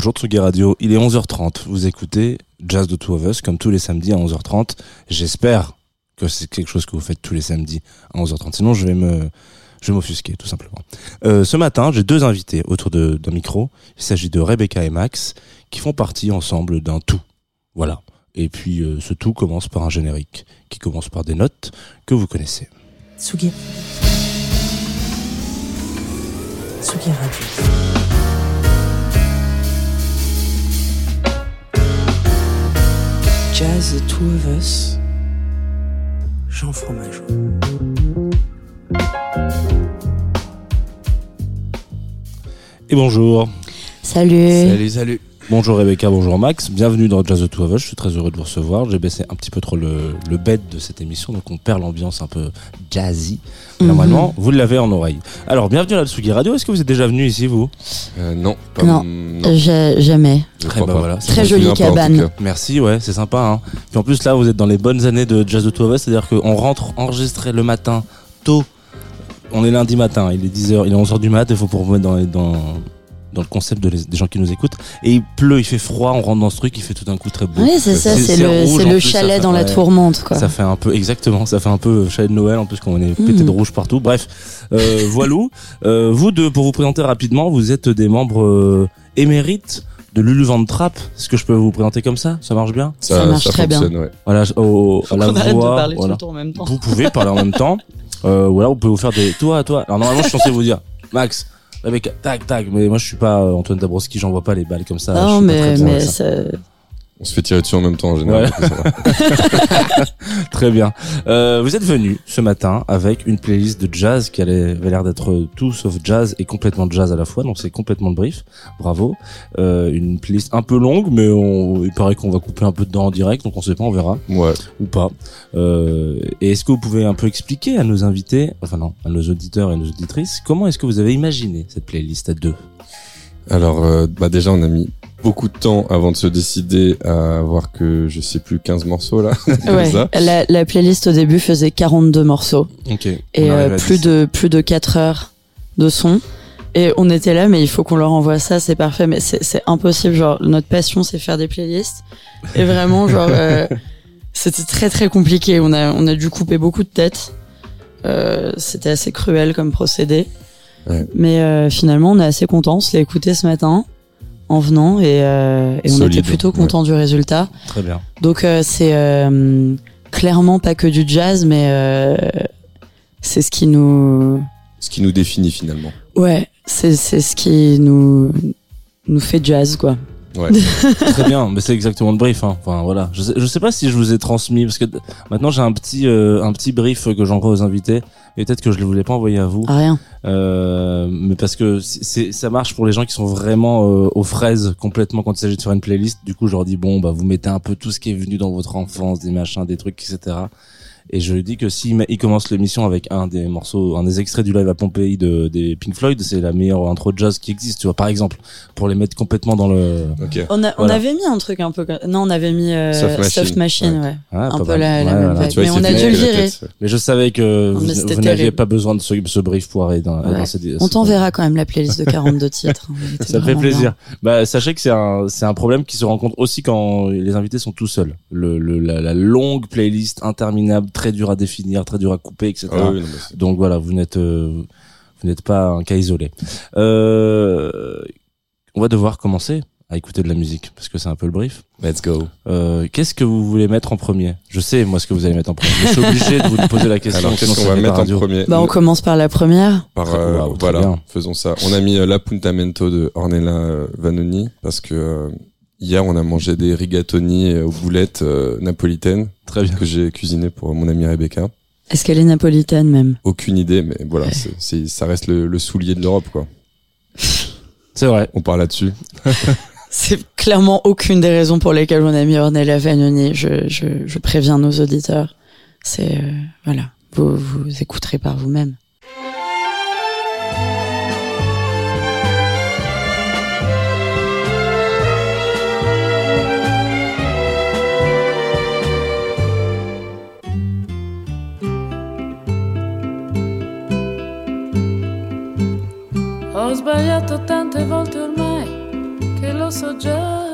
Bonjour Tsugi Radio, il est 11h30. Vous écoutez Jazz de Two of Us comme tous les samedis à 11h30. J'espère que c'est quelque chose que vous faites tous les samedis à 11h30. Sinon, je vais me, je vais m'offusquer tout simplement. Euh, ce matin, j'ai deux invités autour d'un micro. Il s'agit de Rebecca et Max qui font partie ensemble d'un tout. Voilà. Et puis euh, ce tout commence par un générique qui commence par des notes que vous connaissez. Tsugi. Tsugi Radio. Jazz The Two of Us. Jean Fromageau. Et bonjour. Salut. Salut, salut. Bonjour Rebecca, bonjour Max, bienvenue dans Jazz the Two of Us, je suis très heureux de vous recevoir. J'ai baissé un petit peu trop le, le bed de cette émission, donc on perd l'ambiance un peu jazzy. Mhm. Normalement, vous l'avez en oreille. Alors, bienvenue à la Tsugi Radio, est-ce que vous êtes déjà venu ici, vous? Euh, non, pas Non. Jamais. Très bah voilà. Très jolie pas, cabane. Merci, ouais, c'est sympa. Hein. Puis en plus, là, vous êtes dans les bonnes années de Jazz the Two of Us, c'est-à-dire qu'on rentre enregistré le matin, tôt. On est lundi matin, il est 10h, il est 11h du mat, il faut pour vous mettre dans, les- dans, dans le concept de les- des gens qui nous écoutent. Et il pleut, il fait froid, on rentre dans ce truc, il fait tout d'un coup très beau. Oui, c'est ça, C'est- le, le plus, chalet fait- dans la tourmente, quoi. Ça fait un peu, exactement, ça fait un peu chalet de Noël en plus qu'on est pété Mhm. de rouge partout. Bref, euh, voilou. Euh, vous deux, pour vous présenter rapidement, vous êtes des membres euh, émérites de Lulu Van Trapp. Est-ce que je peux vous présenter comme ça? Ça marche bien? Ça marche très bien. ouais. Voilà, au, à la On arrête de voix, parler voilà. tout le temps en même temps. Vous pouvez parler en même temps. Euh, voilà, vous pouvez vous faire des. Toi, toi. Alors normalement, je suis censé vous dire, Max, Rebecca, tac, tac. Mais moi, je suis pas euh, Antoine Dabrowski, j'envoie pas les balles comme ça. non, mais, mais avec ça. On se fait tirer dessus en même temps en général. Va. Très bien. Euh, vous êtes venu ce matin avec une playlist de jazz qui avait l'air d'être tout sauf jazz et complètement jazz à la fois, donc c'est complètement le brief. Bravo. Euh, une playlist un peu longue, mais on, il paraît qu'on va couper un peu dedans en direct, donc on sait pas, on verra Ouais. ou pas. Euh, et est-ce que vous pouvez un peu expliquer à nos invités, enfin non, à nos auditeurs et nos auditrices, comment est-ce que vous avez imaginé cette playlist à deux? Alors, euh, bah déjà, on a mis beaucoup de temps avant de se décider à avoir que, je sais plus, 15 morceaux là. Ouais. ça. La, la playlist au début faisait 42 morceaux Ok. et euh, plus de plus de 4 heures de son. Et on était là, mais il faut qu'on leur envoie ça, c'est parfait, mais c'est c'est impossible. Genre, notre passion, c'est faire des playlists. Et vraiment, genre, euh, c'était très très compliqué. On a, on a dû couper beaucoup de têtes. Euh, c'était assez cruel comme procédé. Ouais. Mais euh, finalement, on est assez content. On se l'a écouté ce matin en venant et, euh, et on était plutôt content du résultat. Très bien. Donc euh, c'est euh, clairement pas que du jazz, mais c'est ce qui nous, Ce qui nous définit finalement. ouais, c'est c'est ce qui nous nous fait jazz quoi. Ouais. Très bien, mais c'est exactement le brief. Hein. Enfin voilà, je sais, je sais pas si je vous ai transmis parce que maintenant j'ai un petit euh, un petit brief que j'envoie aux invités et peut-être que je ne voulais pas envoyer à vous, Ah, rien. euh, mais parce que c'est- ça marche pour les gens qui sont vraiment euh, aux fraises complètement quand il s'agit de faire une playlist. Du coup, je leur dis bon bah vous mettez un peu tout ce qui est venu dans votre enfance, des machins, des trucs, etc. Et je lui dis que s'il il commence l'émission avec un des morceaux, un des extraits du live à Pompéi de, des Pink Floyd, c'est la meilleure intro de jazz qui existe, tu vois, par exemple, pour les mettre complètement dans le. On, a, on avait mis un truc un peu comme... Non, on avait mis euh, Soft Machine. Soft Machine, ouais. Ah, Un peu la- la Ouais, même voilà. vois, Mais on a dû le virer. Mais je savais que Non, vous, n'aviez pas besoin de ce, ce brief poiré dans, Ouais. dans ces- On t'enverra quand même la playlist de 42 titres. hein. Ça fait plaisir. Bah, sachez que c'est un, c'est un problème qui se rencontre aussi quand les invités sont tout seuls. Le, le, la, la longue playlist interminable, très dure à définir, très dure à couper, etc. Ah oui, non, Donc voilà, vous n'êtes, euh, vous n'êtes pas un cas isolé. Euh, on va devoir commencer à écouter de la musique parce que c'est un peu le brief. Let's go. Euh, qu'est-ce que vous voulez mettre en premier? Je sais moi ce que vous allez mettre en premier. Je suis obligé de vous poser la question. Alors, qu'est-ce qu'on va mettre en premier Bah, on commence par la première. Par, euh, voilà, bien. faisons ça. On a mis euh, l'appuntamento de Ornella euh, Vanoni parce que euh, hier on a mangé des rigatoni euh, aux boulettes euh, napolitaines Très bien. que j'ai cuisiné pour mon amie Rebecca. Est-ce qu'elle est napolitaine même? Aucune idée, mais voilà, c'est, c'est- ça reste le, le soulier de l'Europe, quoi. C'est vrai. On parle là-dessus. C'est clairement aucune des raisons pour lesquelles on a mis Ornella Vanoni. Je, je, je préviens nos auditeurs. C'est euh, voilà, vous vous écouterez par vous-même. Sbagliato tante volte ormai che lo so già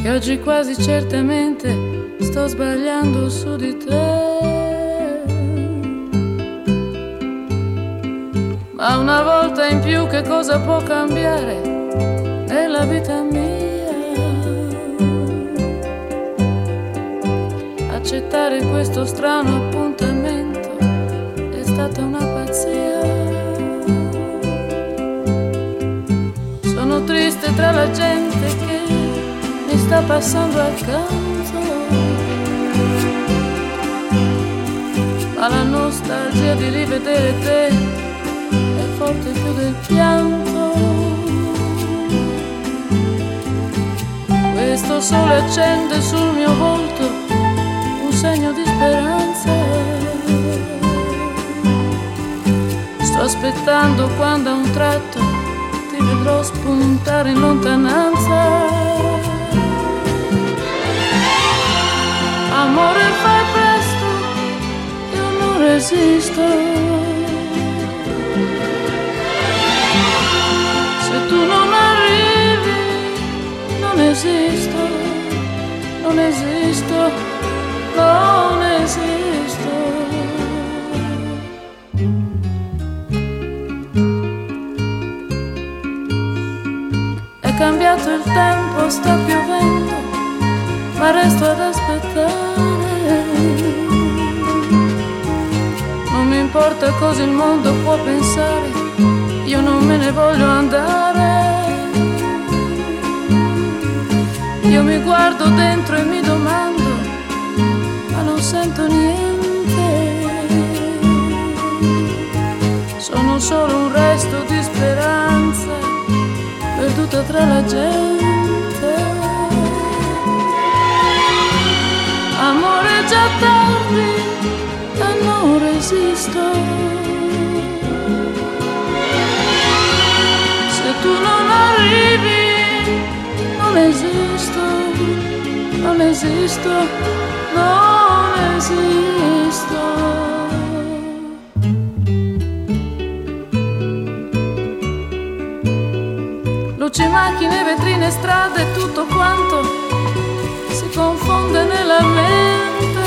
che oggi quasi certamente sto sbagliando su di te. Ma una volta in più che cosa può cambiare nella vita mia? Accettare questo strano appuntamento stata una pazzia. Sono triste tra la gente che mi sta passando accanto. Ma la nostalgia di rivedere te è forte più del pianto. Questo sole accende sul mio volto un segno di speranza. Sto aspettando quando a un tratto ti vedrò spuntare in lontananza. Amore fai presto, io non resisto. Se tu non arrivi, non esisto, non esisto, non esisto. Cambiato il tempo, sta piovendo ma resto ad aspettare. Non mi importa cosa il mondo può pensare, io non me ne voglio andare. Io mi guardo dentro e mi domando, ma non sento niente. Sono solo un resto di speranza, perduta tra la gente. Amore già tardi e non resisto. Se tu non arrivi, non esisto, non esisto, non esisto. Luci, macchine, vetrine, strade, tutto quanto si confonde nella mente.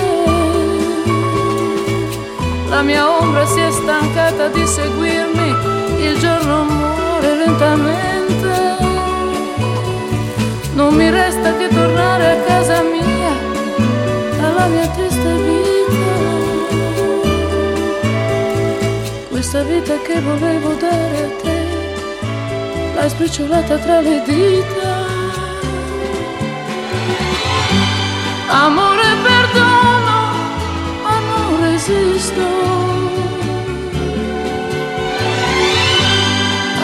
La mia ombra si è stancata di seguirmi, il giorno muore lentamente. Non mi resta che tornare a casa mia, alla mia triste vita. Questa vita che volevo dare a te, l'hai sbriciolata tra le dita. Amore perdono, ma non resisto.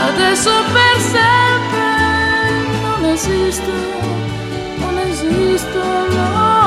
Adesso per sempre non esisto, non esisto, non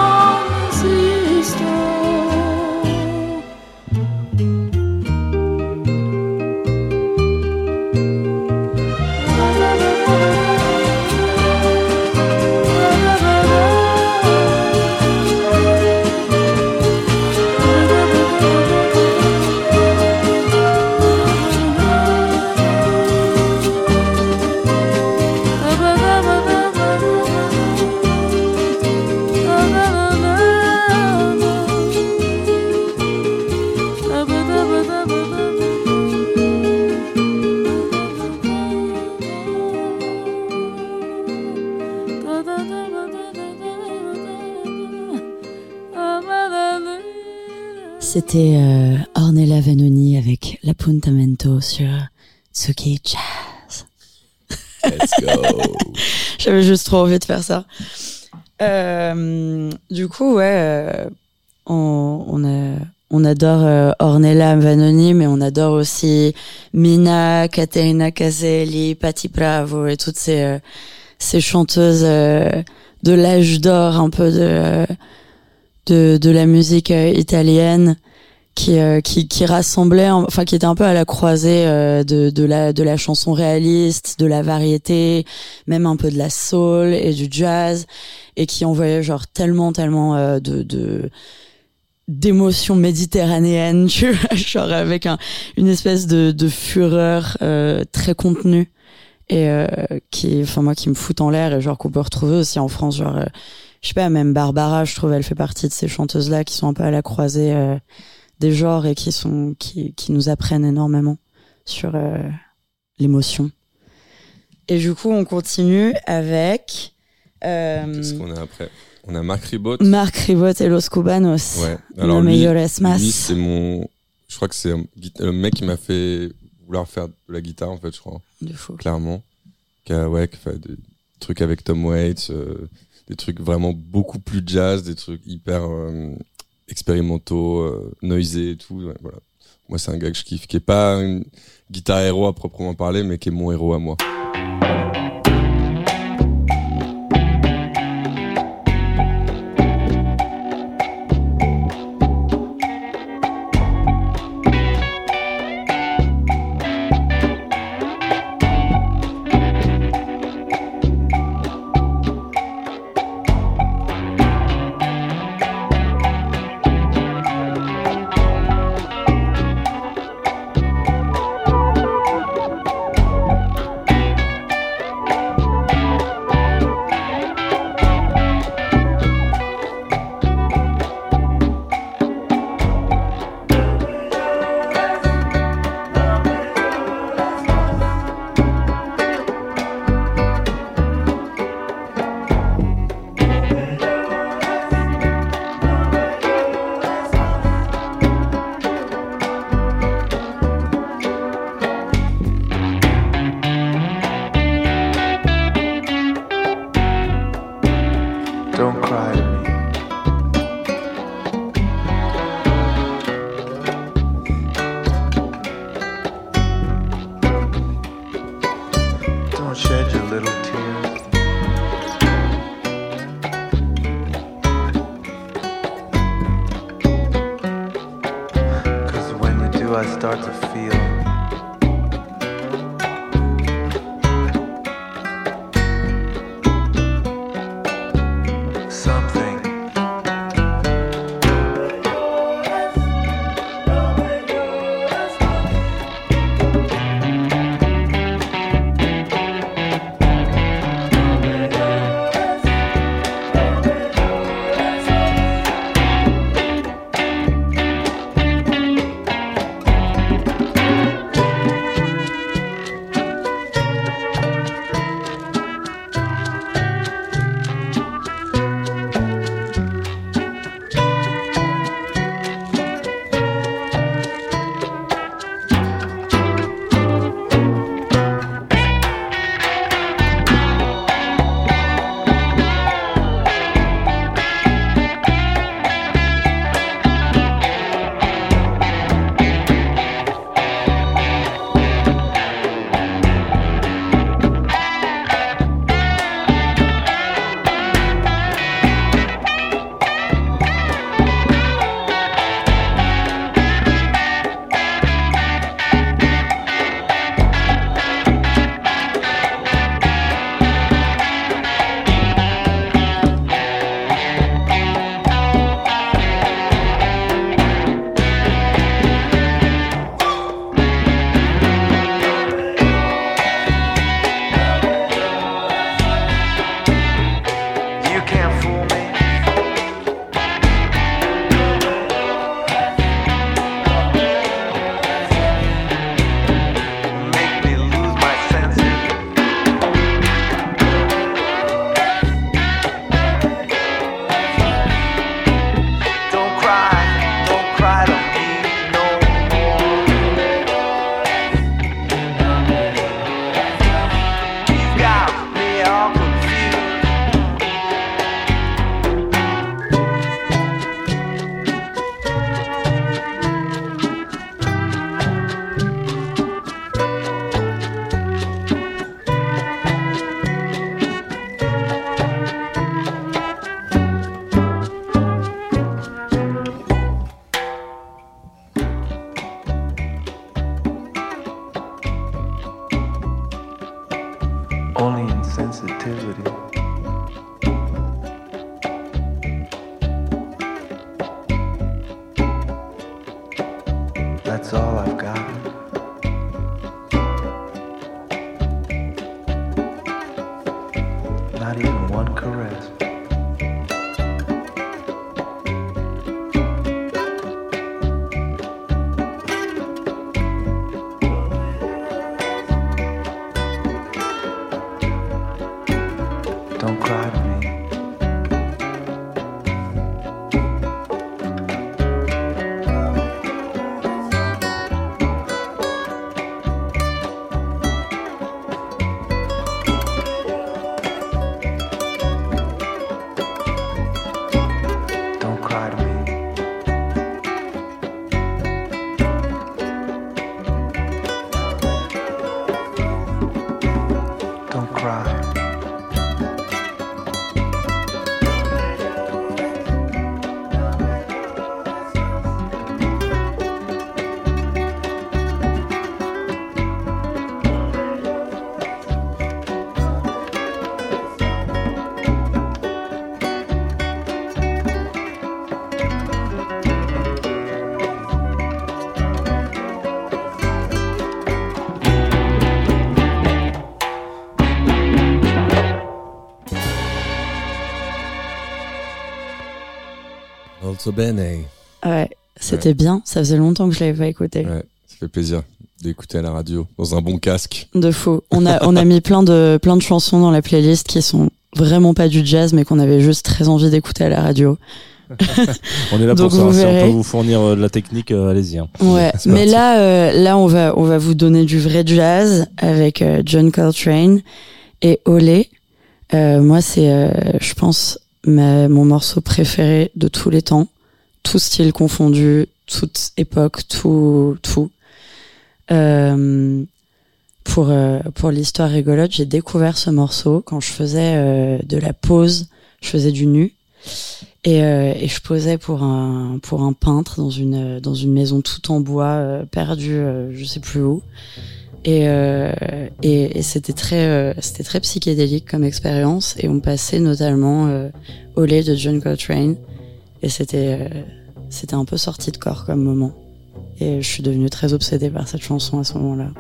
sur Tsuki Jazz. Let's go. J'avais juste trop envie de faire ça. Euh, du coup, ouais, euh, on, on, a, on adore euh, Ornella Vanoni, mais on adore aussi Mina, Caterina Caselli, Patti Bravo et toutes ces, euh, ces chanteuses de l'âge d'or, un peu de, de, de la musique italienne. Qui, euh, qui qui rassemblait enfin qui était un peu à la croisée euh, de de la de la chanson réaliste de la variété même un peu de la soul et du jazz et qui envoyait genre tellement tellement euh, de de d'émotion méditerranéenne, tu vois, genre avec un, une espèce de, de fureur euh, très contenue et euh, qui, enfin moi, qui me fout en l'air et genre qu'on peut retrouver aussi en France, genre, euh, je sais pas, même Barbara, je trouve, elle fait partie de ces chanteuses là qui sont un peu à la croisée des genres et qui sont, qui, qui nous apprennent énormément sur euh, l'émotion. Et du coup, on continue avec euh, Qu'est-ce qu'on a après? On a Marc Ribot. Marc Ribot et Los Cubanos. Ouais. Alors lui, lui c'est mon. Je crois que c'est le mec qui m'a fait vouloir faire de la guitare en fait, je crois, De fou. clairement. Qui a, ouais, qui fait des trucs avec Tom Waits, euh, des trucs vraiment beaucoup plus jazz, des trucs hyper euh, expérimentaux, euh, noisés et tout. ouais, voilà. Moi, c'est un gars que je kiffe, qui est pas une guitare héros à proprement parler, mais qui est mon héros à moi. Also bene. Ouais, c'était bien. Ça faisait longtemps que je l'avais pas écouté. Ouais, ça fait plaisir d'écouter à la radio dans un bon casque. De fou. On a, on a mis plein de, plein de chansons dans la playlist qui sont vraiment pas du jazz, mais qu'on avait juste très envie d'écouter à la radio. On est là Donc pour ça. vous Si on peut vous fournir euh, de la technique, euh, allez-y. hein. Ouais. Mais là, euh, là, on va, on va vous donner du vrai jazz avec euh, John Coltrane et Olé. Euh, moi, c'est, euh, je pense, ma, mon morceau préféré de tous les temps. Tout style confondu, toute époque, tout, tout. Euh, pour euh, pour l'histoire rigolote, j'ai découvert ce morceau quand je faisais euh, de la pose. Je faisais du nu et, et je posais pour un pour un peintre dans une dans une maison tout en bois perdue je sais plus où et et, et c'était très c'était très psychédélique comme expérience et on passait notamment au lait de John Coltrane et c'était c'était un peu sorti de corps comme moment et je suis devenue très obsédée par cette chanson à ce moment-là.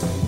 Bye.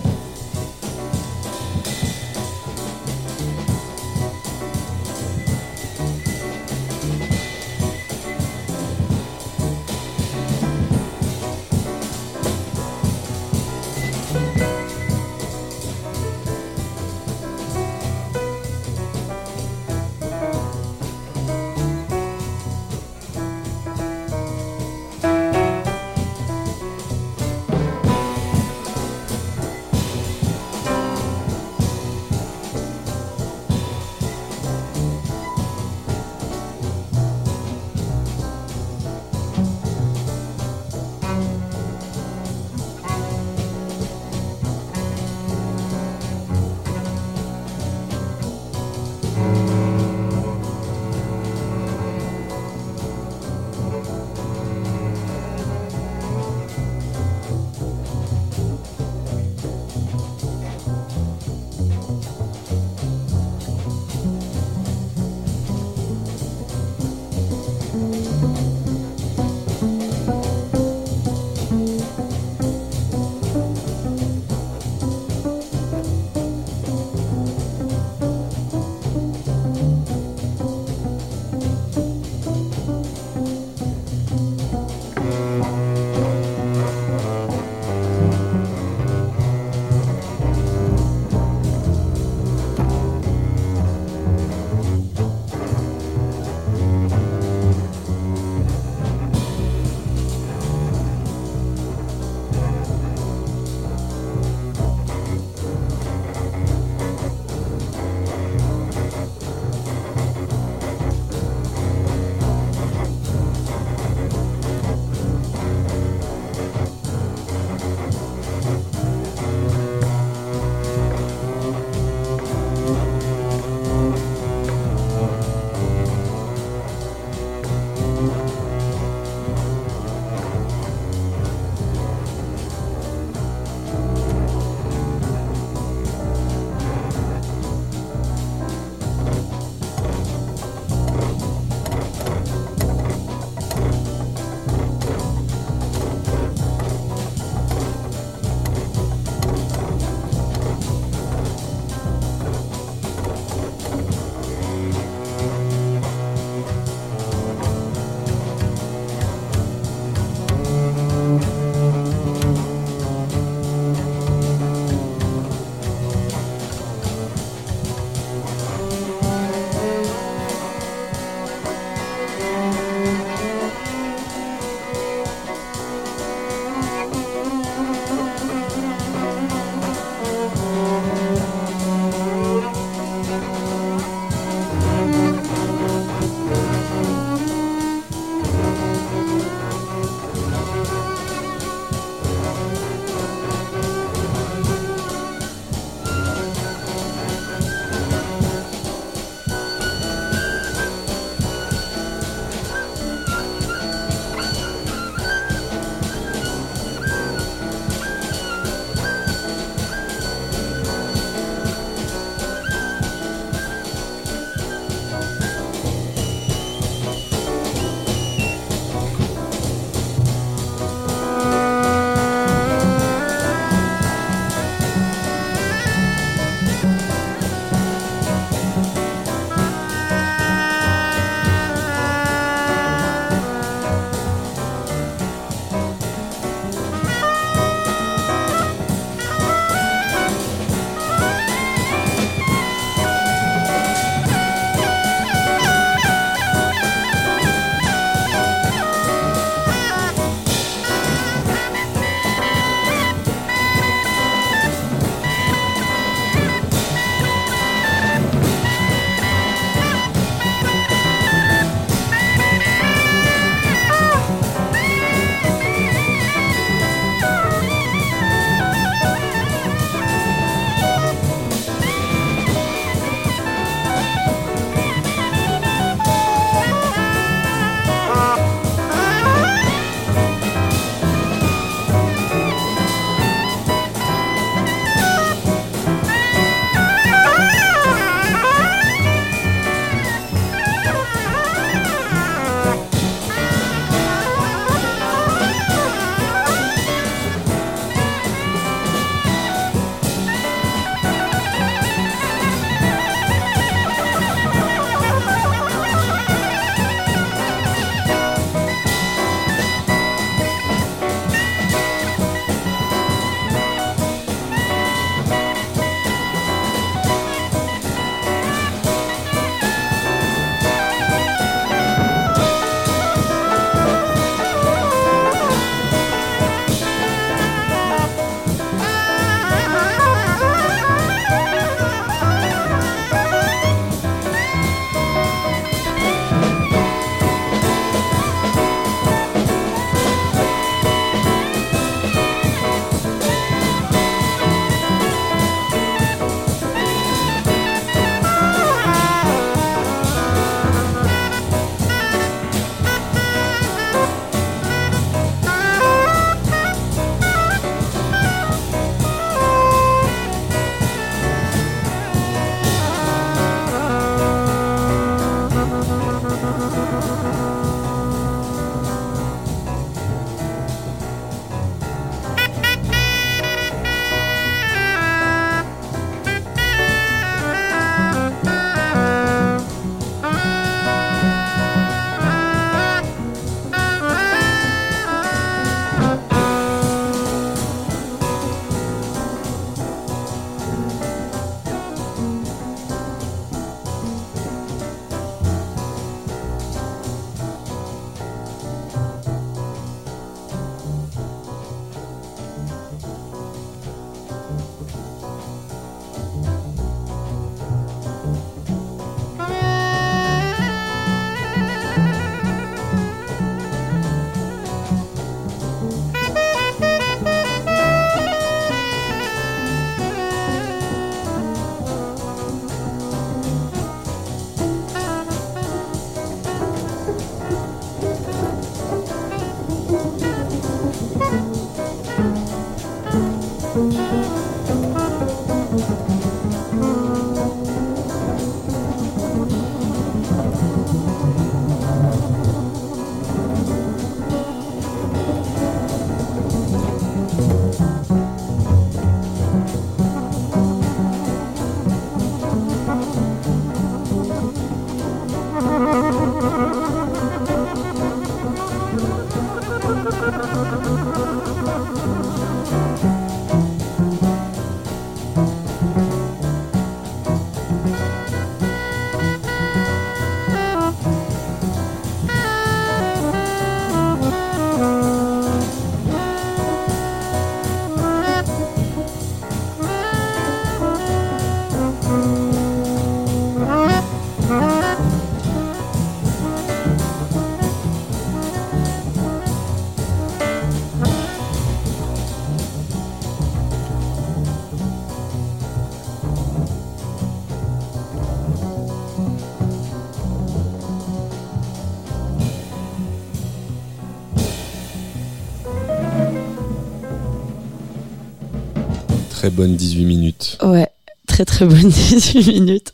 Très bonne 18 minutes. Ouais, très très bonne 18 minutes.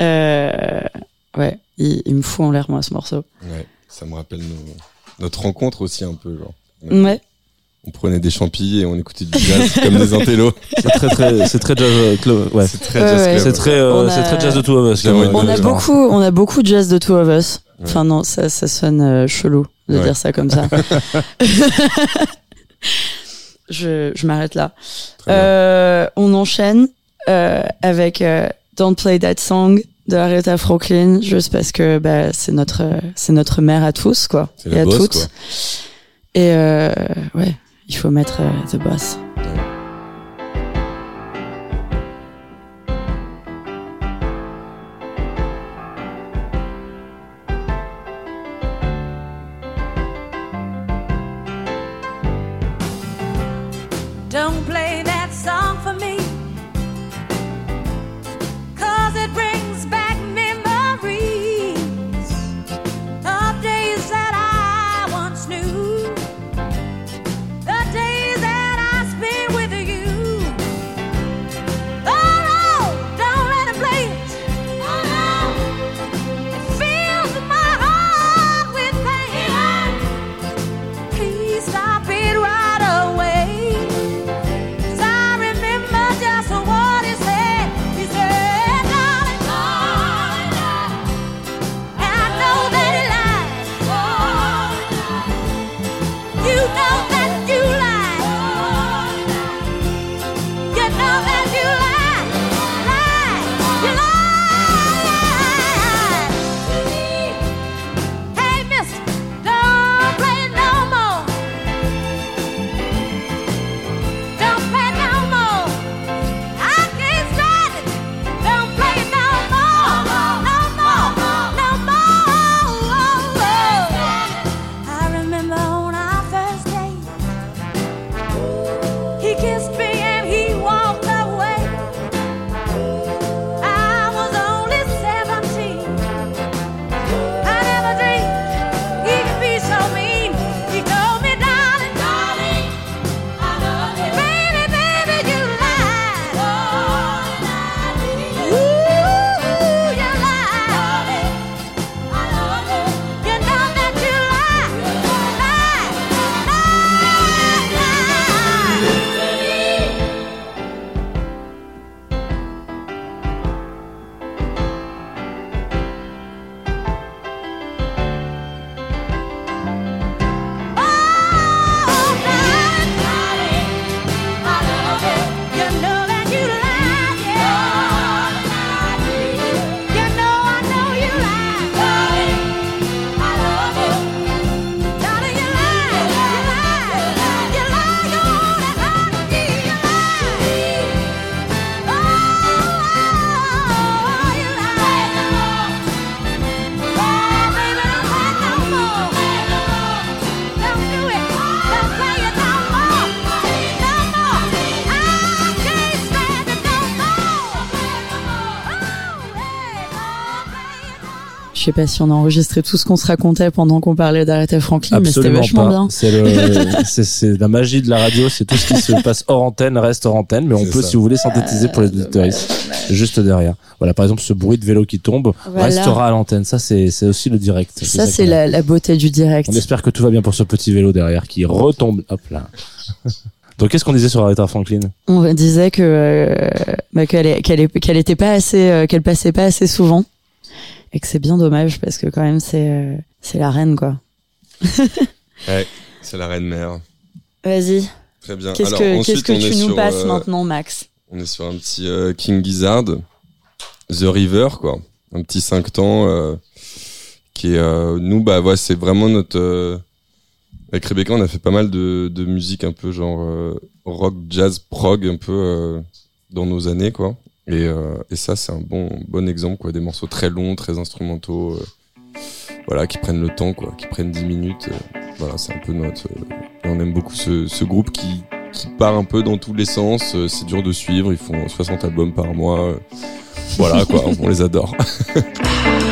Euh, ouais, il, il me fout en l'air moi ce morceau. Ouais, ça me rappelle nos- notre rencontre aussi un peu. Genre. Ouais, On prenait des champis et on écoutait du jazz comme des intellos. C'est très très c'est très jazz euh, clo- ouais. C'est très Ouais, ouais. club. C'est très euh, a- très jazz de Two of Us. Comme, on euh, a beaucoup, on a beaucoup de jazz de Two of Us. Ouais. Enfin non, ça, ça sonne euh, chelou de Ouais. dire ça comme ça. je je m'arrête là. Euh, on enchaîne euh, avec euh, Don't Play That Song de Aretha Franklin, juste parce que bah, c'est notre c'est notre mère à tous quoi et à boss, toutes. quoi. Et euh, ouais, il faut mettre euh, The Boss. Sais pas si on a enregistré tout ce qu'on se racontait pendant qu'on parlait d'Aretha Franklin, mais c'était vachement pas. bien. C'est la magie de la radio, c'est tout ce qui se passe hors antenne reste hors antenne, mais on peut, ça. si vous voulez, synthétiser pour les auditeurs juste derrière. Voilà, par exemple, ce bruit de vélo qui tombe Voilà. restera à l'antenne. Ça, c'est, aussi le direct. Ça, c'est la, la beauté du direct. On espère que tout va bien pour ce petit vélo derrière qui retombe. Hop là. Donc, qu'est-ce qu'on disait sur Aretha Franklin? On disait que euh, bah, qu'elle qu'elle était pas assez, euh, qu'elle passait pas assez souvent, et que c'est bien dommage parce que quand même c'est euh, c'est la reine quoi. Ouais, c'est la reine mère. Vas-y. Très bien. Qu'est-ce que qu'est-ce tu nous sur, passes euh, maintenant, Max On est sur un petit euh, King Gizzard, The River, quoi. Un petit 5 temps qui est nous bah ouais, c'est vraiment notre avec Rebecca, on a fait pas mal de, de musique un peu genre rock, jazz, prog un peu dans nos années quoi. Et, euh, et ça c'est un bon bon exemple quoi, des morceaux très longs, très instrumentaux euh, voilà, qui prennent le temps quoi, qui prennent 10 minutes. euh, voilà, c'est un peu notre euh, et on aime beaucoup ce, ce groupe qui qui part un peu dans tous les sens, euh, c'est dur de suivre, ils font 60 albums par mois. euh, voilà quoi, on les adore.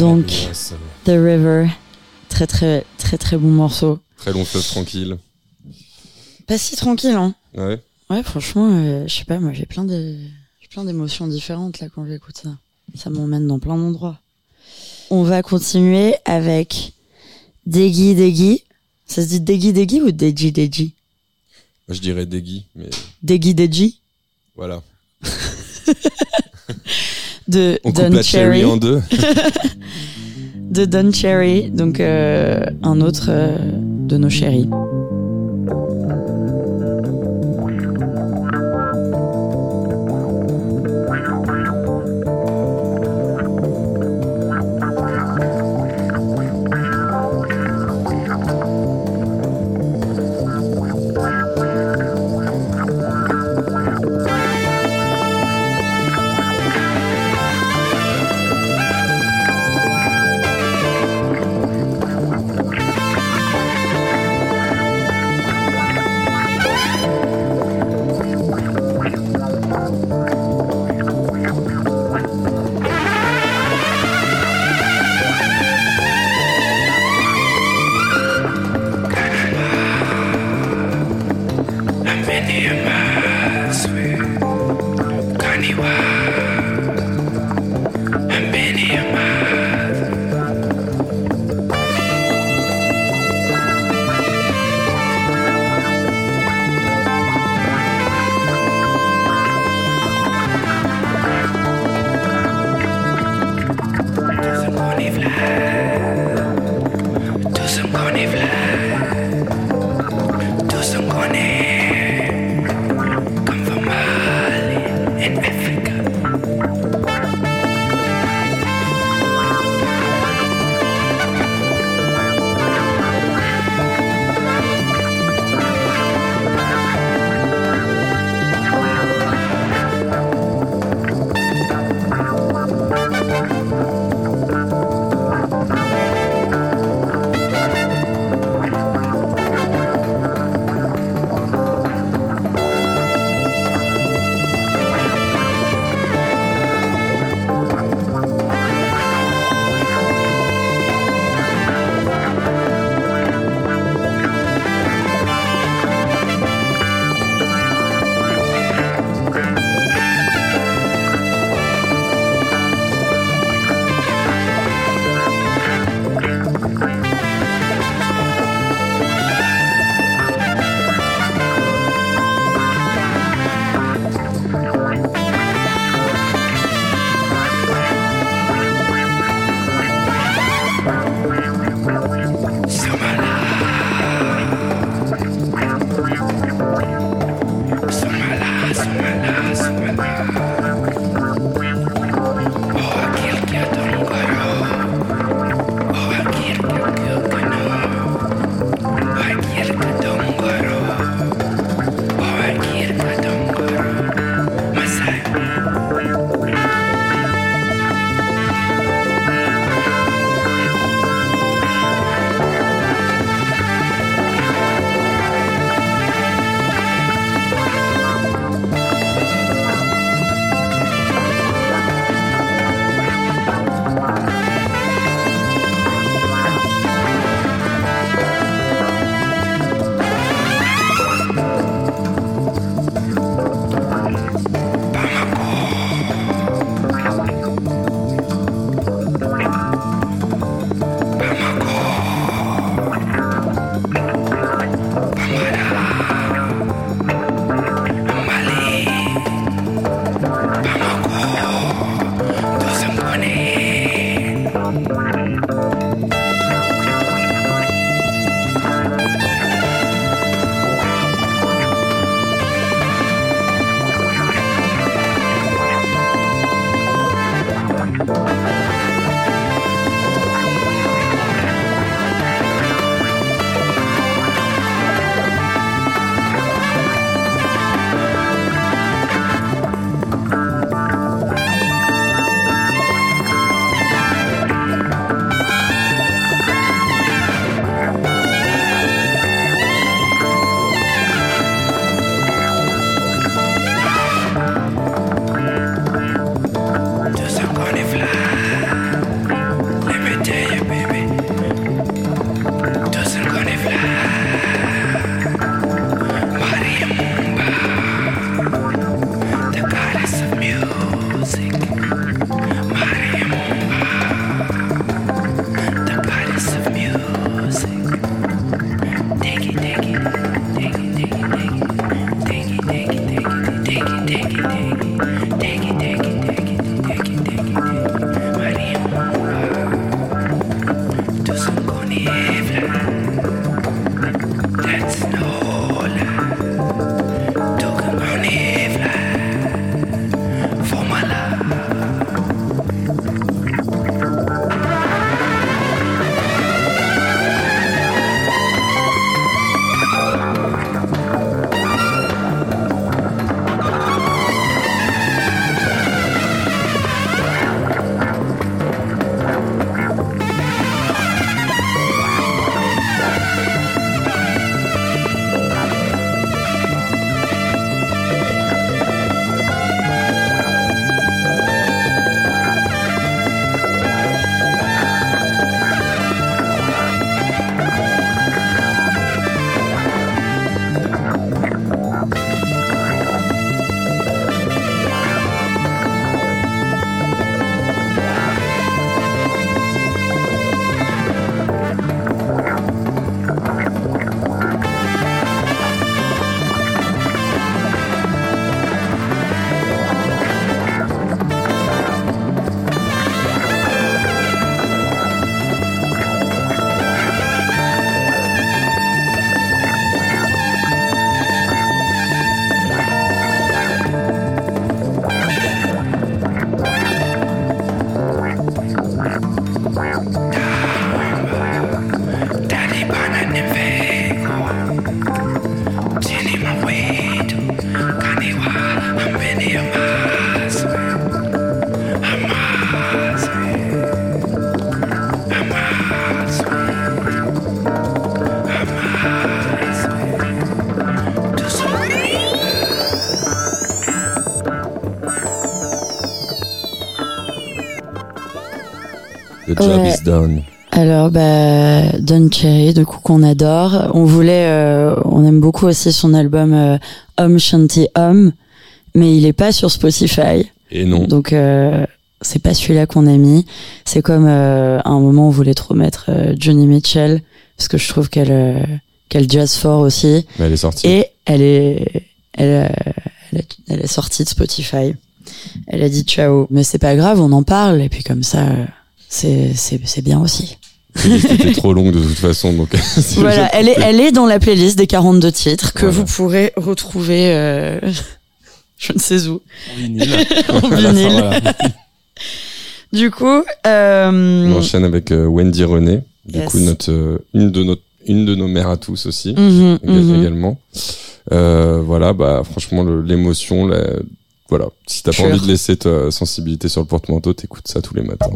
Donc. The River, très très très très bon morceau. Très long fleuve tranquille. Pas si tranquille, hein. Ouais. Ouais, franchement, euh, je sais pas, moi j'ai plein de j'ai plein d'émotions différentes là quand j'écoute ça. Ça m'emmène dans plein d'endroits. On va continuer avec Deggy Deggy. Ça se dit Deggy Deggy ou Deji Deji je dirais Deggy, mais Deggy Deji voilà. de On coupe la Cherry. en deux. De Don Cherry, donc euh, un autre euh, de nos chéris. Alors, bah, Don Cherry, de coup qu'on adore. On voulait, euh, on aime beaucoup aussi son album euh, Homme Shanty Homme, mais il est pas sur Spotify. Et non. Donc, euh, c'est pas celui-là qu'on a mis. C'est comme euh, à un moment on voulait trop mettre euh, Johnny Mitchell parce que je trouve qu'elle euh, qu'elle jazz fort aussi Mais elle est sortie. et elle est elle, elle, est, elle est sortie de Spotify. Elle a dit ciao, mais c'est pas grave, on en parle et puis comme ça euh, c'est c'est c'est bien aussi. C'était trop long de toute façon, donc. Voilà, elle est elle est dans la playlist des 42 titres que Voilà. vous pourrez retrouver euh, je ne sais où. En vinyle. En Voilà, vinyle. voilà. Du coup, euh, On enchaîne avec euh, Wendy René. Du Yes. coup, notre, euh, une de notre, une de nos mères à tous aussi. mhm, ég- mhm. également. Euh, voilà, bah franchement l'émotion, la- voilà. Si t'as pas envie de laisser ta sensibilité sur le porte-manteau, t'écoutes ça tous les matins.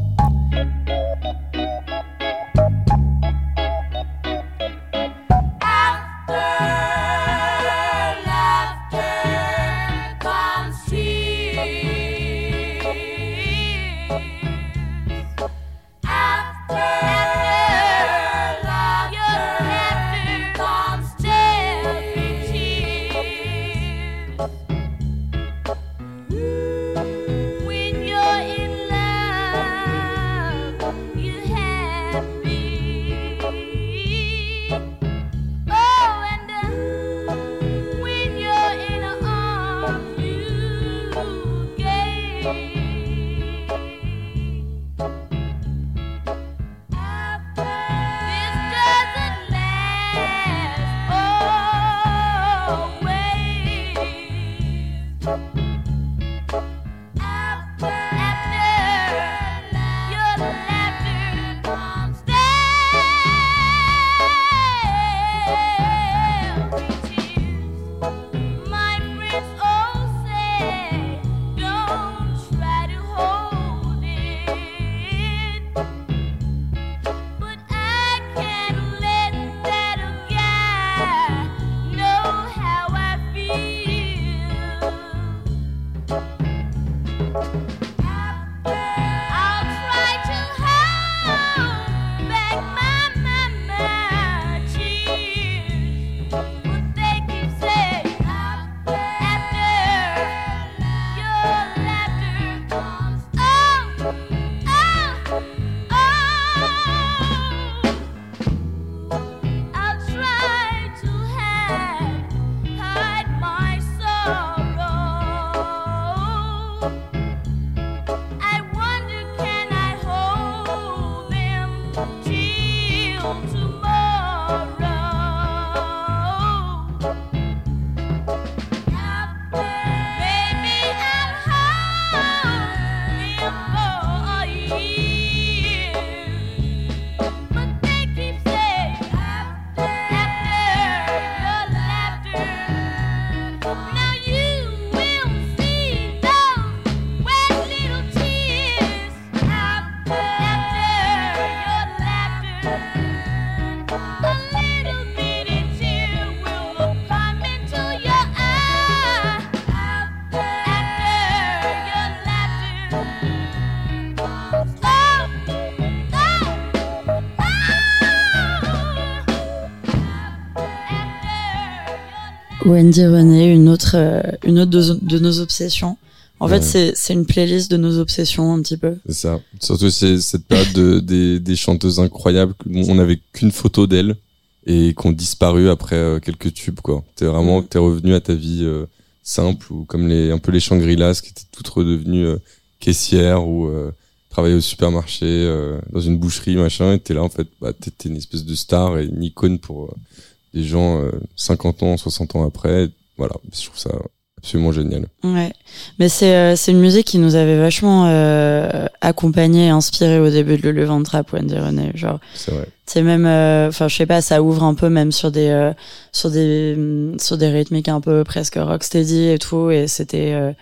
Wendy René, une autre, euh, une autre de, de nos obsessions. En Ouais. fait, c'est, c'est une playlist de nos obsessions un petit peu. C'est ça. Surtout c'est cette période de, des, des chanteuses incroyables. On n'avait qu'une photo d'elles et qui ont disparu après euh, quelques tubes quoi. T'es vraiment t'es revenu à ta vie euh, simple ou comme les un peu les Shangri-Las qui étaient toutes redevenues euh, caissières ou euh, travaillaient au supermarché euh, dans une boucherie machin et t'es là en fait bah t'étais une espèce de star et une icône pour euh, des gens euh, 50 ans 60 ans après voilà je trouve ça absolument génial. Ouais, mais c'est euh, c'est une musique qui nous avait vachement euh, accompagné, inspiré au début de Le Levant de Trap, Wendy René. Genre, C'est vrai. c'est même, euh, enfin, je sais pas, ça ouvre un peu même sur des euh, sur des hum, sur des rythmiques un peu presque rocksteady et tout, et c'était euh,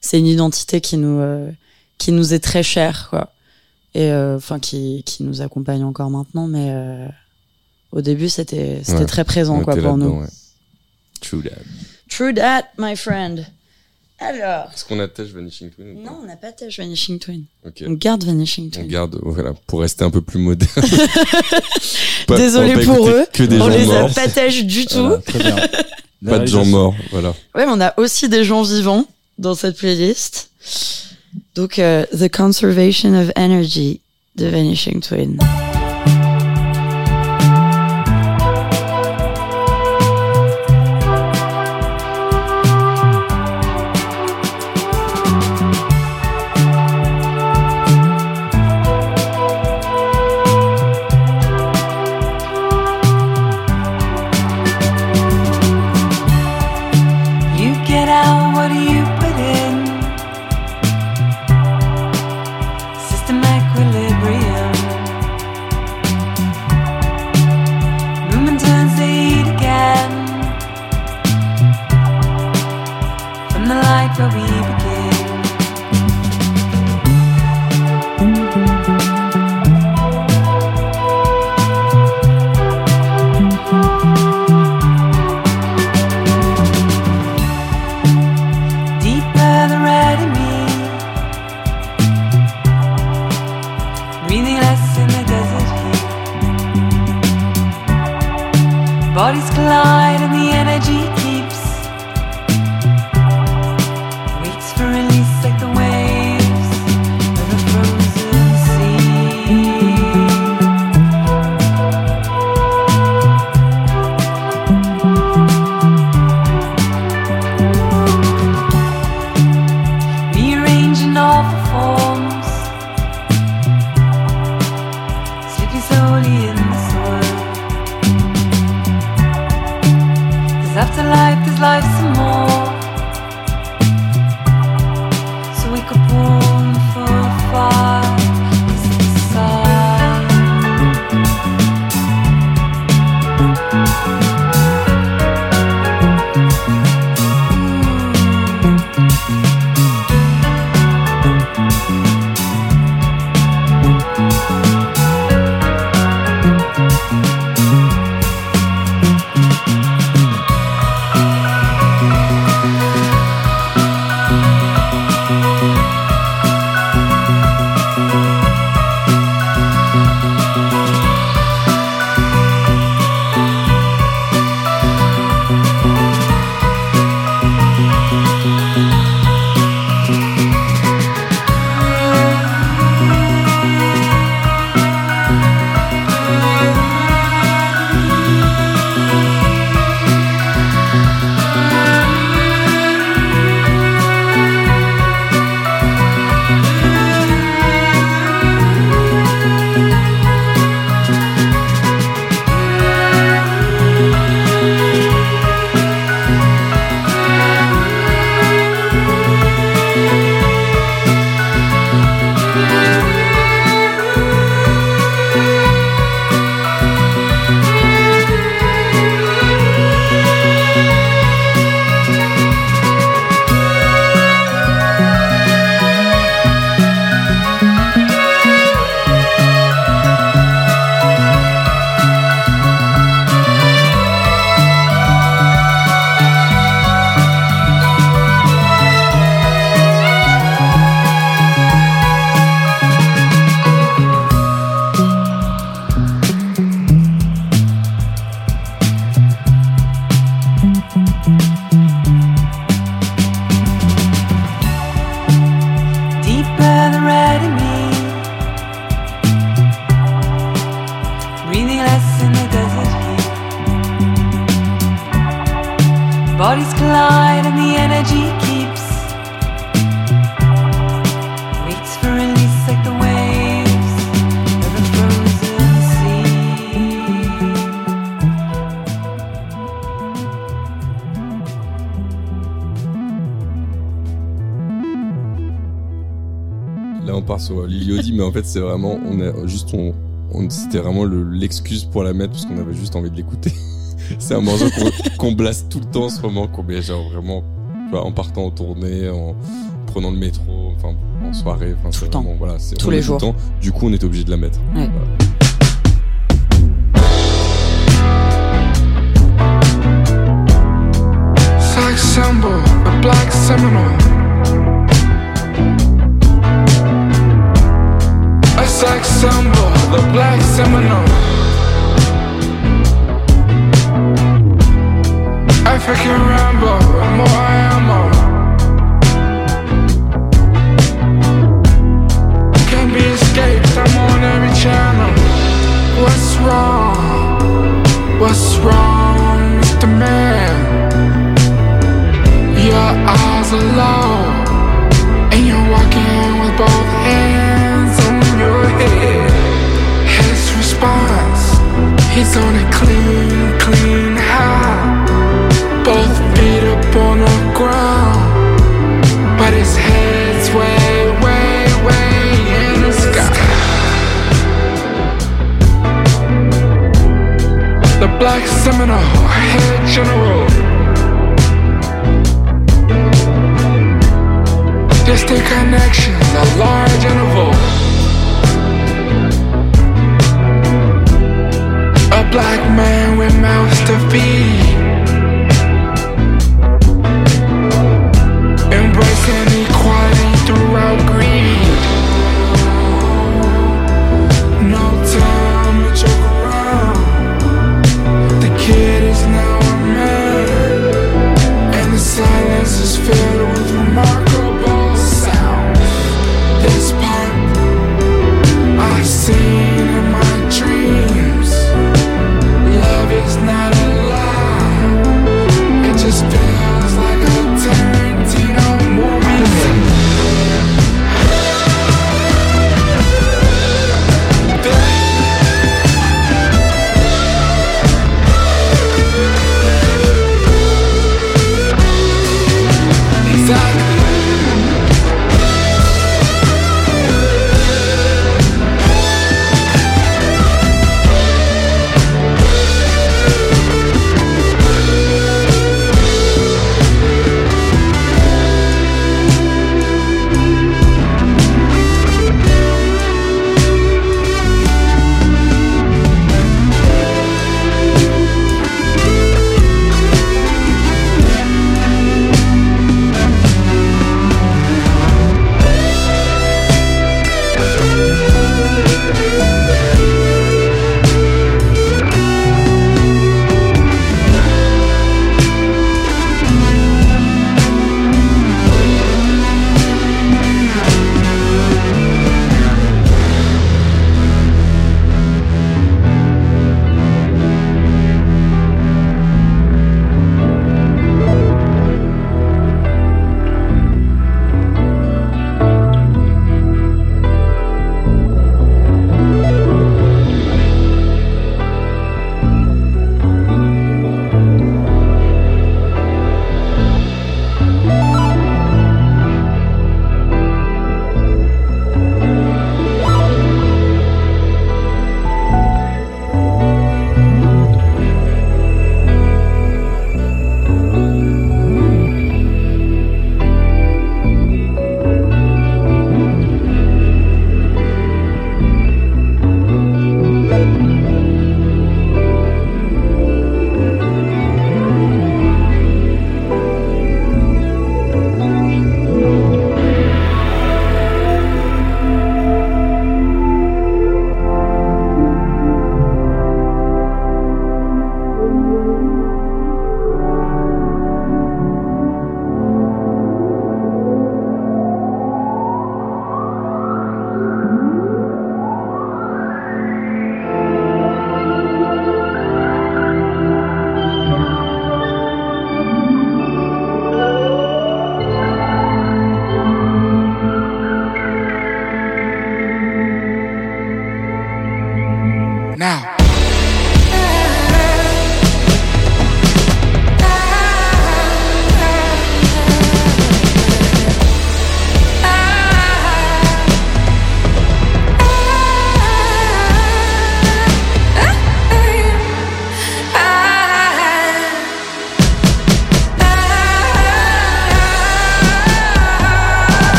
c'est une identité qui nous euh, qui nous est très chère, quoi, et euh, enfin qui qui nous accompagne encore maintenant, mais euh, au début c'était c'était Ouais, très présent, On quoi, pour nous. ouais. True that. True that, my friend. Alors. Est-ce qu'on a Tesh Vanishing Twin ou Non, on n'a pas Tesh Vanishing Twin. On garde Vanishing On Twin. garde, voilà, pour rester un peu plus moderne. Pas- Désolé on pour eux. Que des on gens les morts. a pas Tesh du tout. Voilà, très bien. Pas de gens morts, voilà. Ouais, mais on a aussi des gens vivants dans cette playlist. Donc, euh, The Conservation of Energy de Vanishing Twin. Fait, c'est vraiment, on a juste, on, on- c'était vraiment le- l'excuse pour la mettre parce qu'on avait juste envie de l'écouter. c'est un morceau qu'on qu'on blaste tout le temps en ce moment, qu'on met genre vraiment, tu vois, en partant en tournée, en prenant le métro, enfin, en soirée, enfin, c'est le temps. vraiment, voilà, c'est Tous les tout jours. temps. Du coup, on était obligé de la mettre. Ouais. Voilà.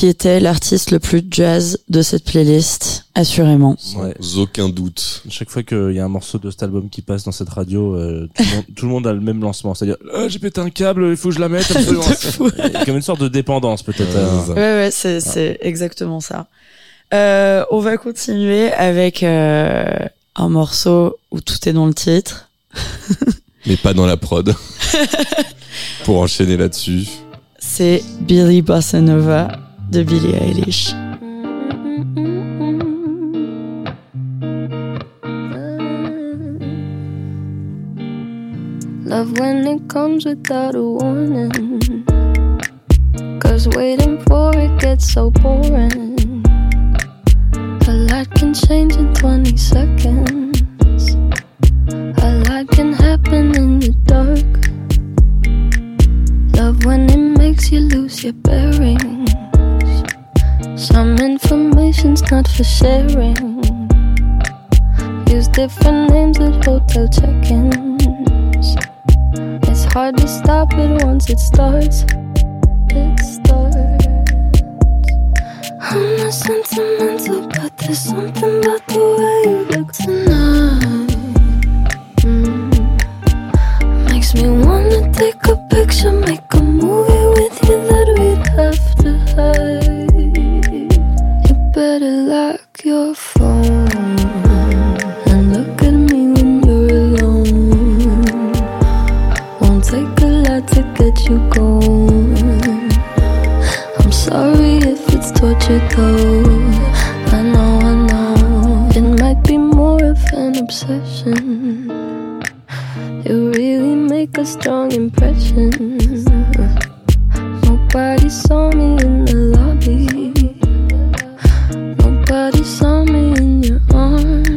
Qui était l'artiste le plus jazz de cette playlist, assurément. Sans Ouais. aucun doute. Chaque fois qu'il y a un morceau de cet album qui passe dans cette radio, euh, tout, le monde, tout le monde a le même lancement. C'est-à-dire, Ah, j'ai pété un câble, il faut que je la mette absolument. De fou. Il y a Comme une sorte de dépendance peut-être. Ouais. Ouais, ouais, c'est, c'est exactement ça. Euh, on va continuer avec euh, un morceau où tout est dans le titre. Mais pas dans la prod. Pour enchaîner là-dessus. C'est Billy Bossa Nova de Billie Eilish. Love when it comes without a warning. Cause waiting for it gets so boring. A lot can change in 20 seconds. A lot can happen in the dark. Love when it makes you lose your bearings. Some information's not for sharing. Use different names at hotel check-ins. It's hard to stop it once it starts. It starts. I'm not sentimental, but there's something about the way you look tonight. Mm. Makes me wanna take a picture, make a movie with you that we'd have to hide. Better lock your phone and look at me when you're alone. Won't take a lot to get you going. I'm sorry if it's torture though. I know, I know. It might be more of an obsession. You really make a strong impression. Nobody saw me in the lobby. Nobody saw me in your arms.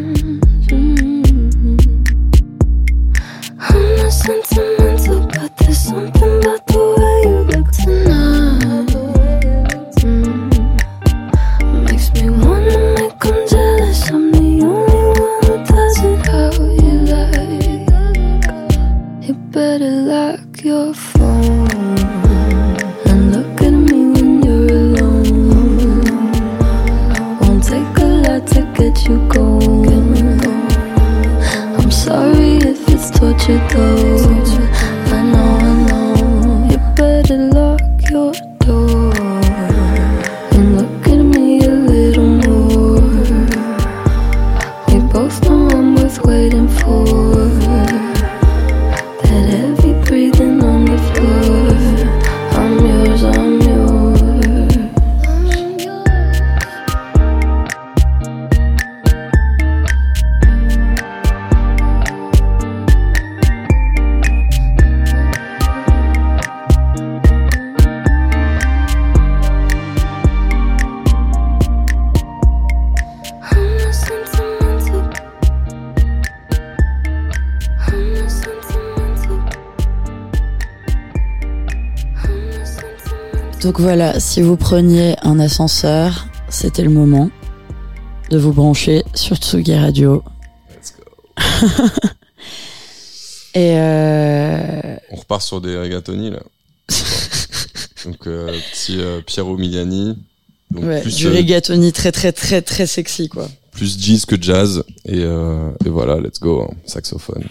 Donc voilà, si vous preniez un ascenseur, c'était le moment de vous brancher sur Tsugi Radio. Let's go. Et euh... On repart sur des rigatoni là. Donc euh, petit euh, Piero Miliani. Donc ouais, plus, du euh, rigatoni très très très très sexy quoi. plus jazz que jazz. Et, et voilà, let's go. hein, saxophone.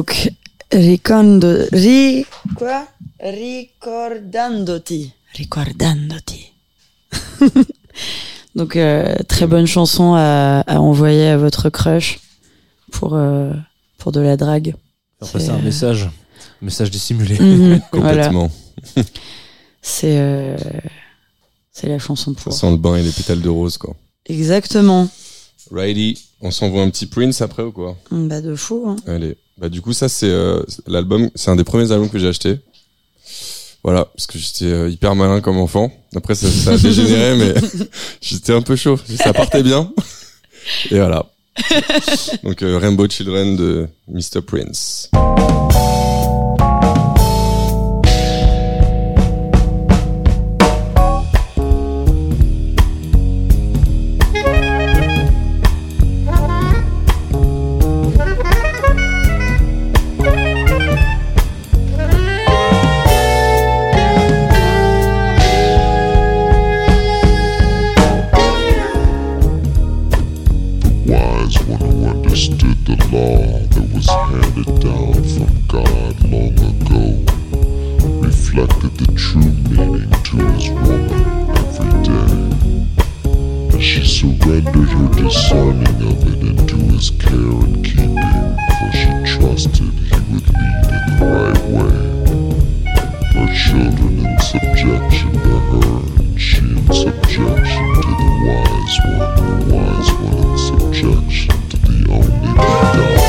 Donc, ricordo, ri, quoi? Ricordandoti. Ricordandoti. Donc, euh, très bonne chanson à, à envoyer à votre crush pour, euh, pour de la drague. Passer C'est, un euh, message. Un message dissimulé. Mhm, voilà. Complètement. C'est, euh, c'est la chanson pour. Ça sent le bain et les pétales de rose, quoi. Exactement. Righty, on s'envoie un petit Prince après ou quoi? Bah, de fou, hein. Allez. Bah du coup ça c'est euh, l'album, c'est un des premiers albums que j'ai acheté. Voilà, parce que j'étais euh, hyper malin comme enfant. Après ça, ça a dégénéré, mais j'étais un peu chaud. Ça partait bien. Et voilà. Donc euh, Rainbow Children de Mr Prince. Reflected the true meaning to his woman every day. She surrendered her discerning of it into his care and keeping, for she trusted he would lead in the right way. Her children in subjection to her, and she in subjection to the wise one, the wise one in subjection to the only begotten.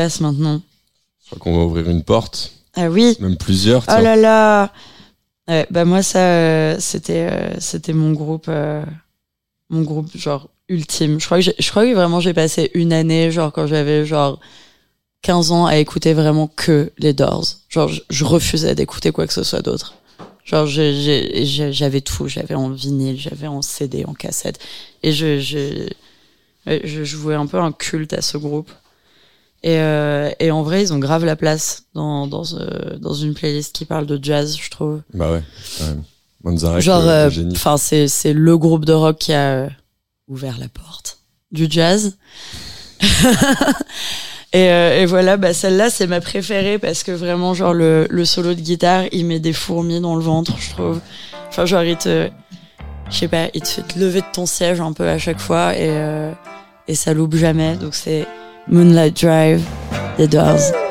Passe maintenant Je crois qu'on va ouvrir une porte, Ah oui même plusieurs. Oh là là Ouais, bah moi ça euh, c'était euh, c'était mon groupe euh, mon groupe genre ultime. Je crois que je crois que vraiment j'ai passé une année genre quand j'avais genre 15 ans à écouter vraiment que les Doors. Genre je, je refusais d'écouter quoi que ce soit d'autre. Genre j'avais tout, j'avais en vinyle, j'avais en CD, en cassette et je je ouais, je jouais un peu un culte à ce groupe. Et, euh, et en vrai, ils ont grave la place dans, dans, euh, dans une playlist qui parle de jazz, je trouve. Bah ouais, quand même. Manzarek, Genre, le- le euh, enfin, c'est, c'est le groupe de rock qui a euh, ouvert la porte du jazz. et, euh, et voilà, bah, celle-là, c'est ma préférée parce que vraiment, genre, le, le solo de guitare, il met des fourmis dans le ventre, je trouve. Enfin, genre, il te, je sais pas, il te fait te lever de ton siège un peu à chaque fois et, euh, et ça loupe jamais. Donc, c'est Moonlight Drive The Doors.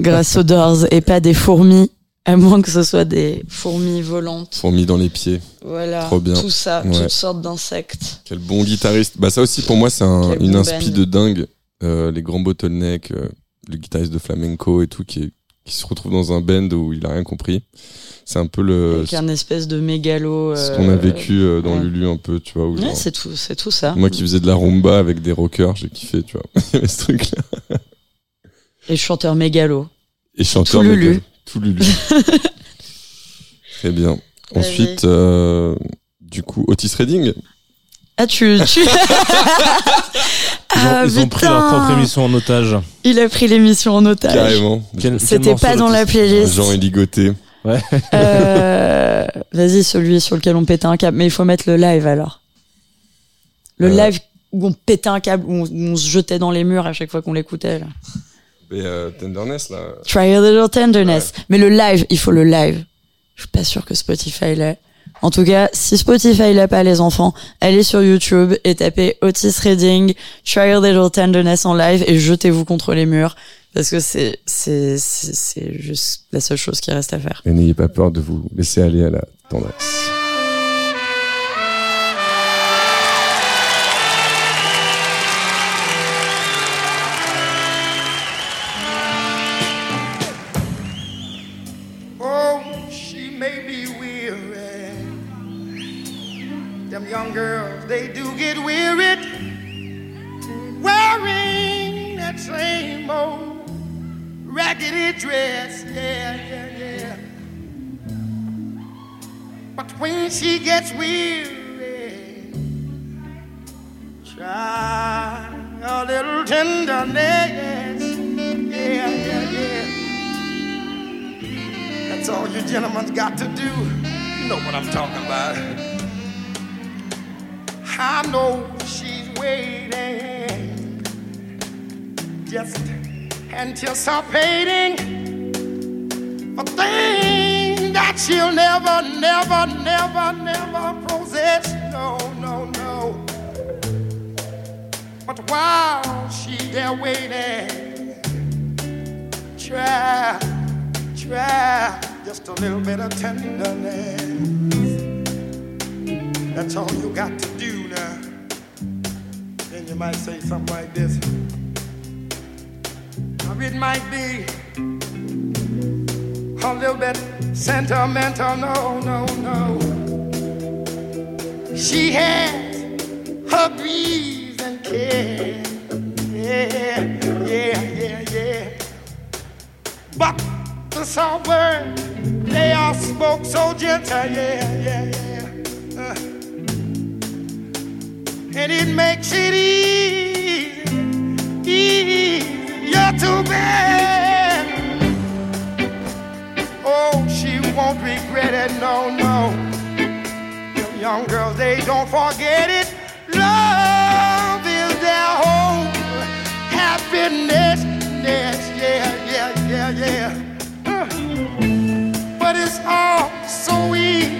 Grâce aux Doors et pas des fourmis, à moins que ce soit des fourmis volantes. Fourmis dans les pieds. Voilà, Trop bien. tout ça, Ouais. toutes sortes d'insectes. Quel bon guitariste. Bah ça aussi pour moi c'est un- une bon inspi de dingue. Euh, les grands bottlenecks, euh, le guitariste de flamenco et tout qui, est- qui se retrouve dans un band où il a rien compris. C'est un peu le Avec un espèce de mégalo. ce euh, qu'on a vécu euh, dans ouais. Lulu un peu, tu vois. où Ouais, genre- c'est tout, c'est tout ça. moi qui faisais de la rumba avec des rockers, j'ai kiffé, tu vois. Il y avait ce truc là. Et chanteur mégalo. Et chanteur Tout Lulu. métal. Tout Lulu. Très bien. Ensuite, euh, du coup, Otis Redding. Ah, tu. tu... Ils ont, ah, ils ont pris leur propre émission en otage. Il a pris l'émission en otage. Carrément. C'était pas dans la playlist. Jean est ligoté. Euh, Vas-y, celui sur lequel on pétait un câble. Mais il faut mettre le live alors. Le Euh. live où on pétait un câble, où on, où on se jetait dans les murs à chaque fois qu'on l'écoutait. Et euh, Tenderness, là. Try a little tenderness. Mais le live, il faut le live. Je suis pas sûre que Spotify l'ait. En tout cas, si Spotify l'a pas les enfants, allez sur YouTube et tapez Otis Reading, Try a Little Tenderness en live et jetez-vous contre les murs parce que c'est c'est c'est c'est juste la seule chose qui reste à faire. Et n'ayez pas peur de vous laisser aller à la tendresse. Dress. Yeah, yeah, yeah. But when she gets weary, try a little tenderness. Yeah, yeah, yeah. That's all you gentlemen got to do. You know what I'm talking about. I know she's waiting, just anticipating a thing that she'll never, never, never, never possess. No, no, no. But while she's there waiting, try try just a little bit of tenderness. That's all you got to do now. Then you might say something like this. It might be a little bit sentimental. No, no, no. She has her griefs and care. Yeah, yeah, yeah, yeah. But the soft word they all spoke so gentle, yeah, yeah, yeah. Uh, and it makes it easy. easy, easier too bad. Oh, she won't regret it, no, no. Young girls, they don't forget it. Love is their whole happiness, yes, yeah, yeah, yeah, yeah. Uh, but it's all so easy.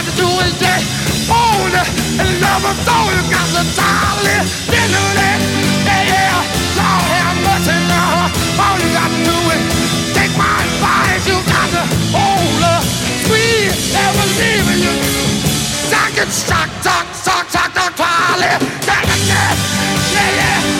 got to do is get and love a soul. You got to yeah, yeah. Lord have mercy now. All you got to do is take my advice. You got to hold a sweet and believe in you. Sock it, sock, sock, sock, sock, sock, sock, yeah. sock, sock,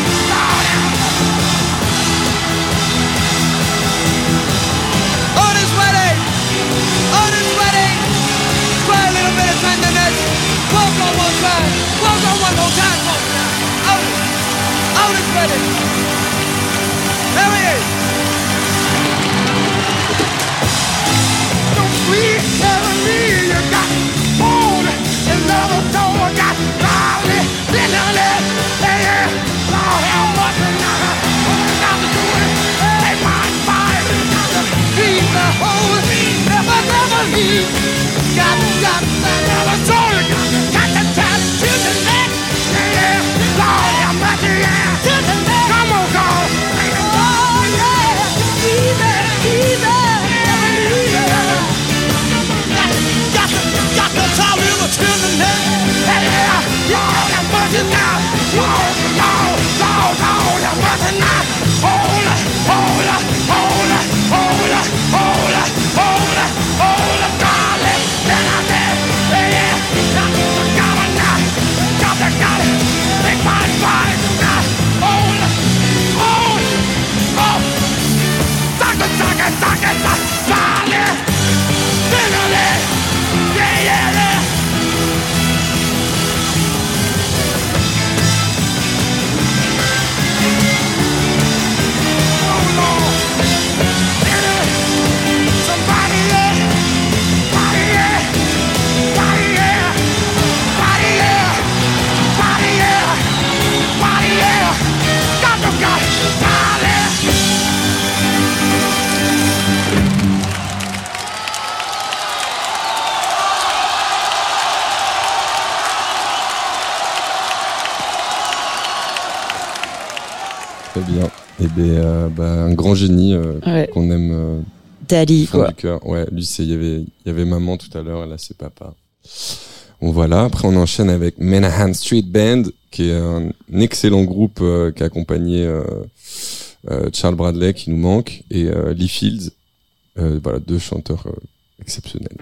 ready. There he is. So please tell me you got food and love us got violence, bitterness, and Lord, how much and not got to do it. They find fire and got to the whole. Never, never leave. Got, got, never, never, euh, bah, un grand génie euh, Ouais. qu'on aime euh, Dali, quoi. du cœur. Ouais, lui, c'est, il y avait, il y avait maman tout à l'heure, et là, c'est papa. Bon, voilà. Après, on enchaîne avec Menahan Street Band, qui est un excellent groupe euh, qui a accompagné euh, euh, Charles Bradley, qui nous manque, et Lee Fields. Voilà, deux chanteurs exceptionnels.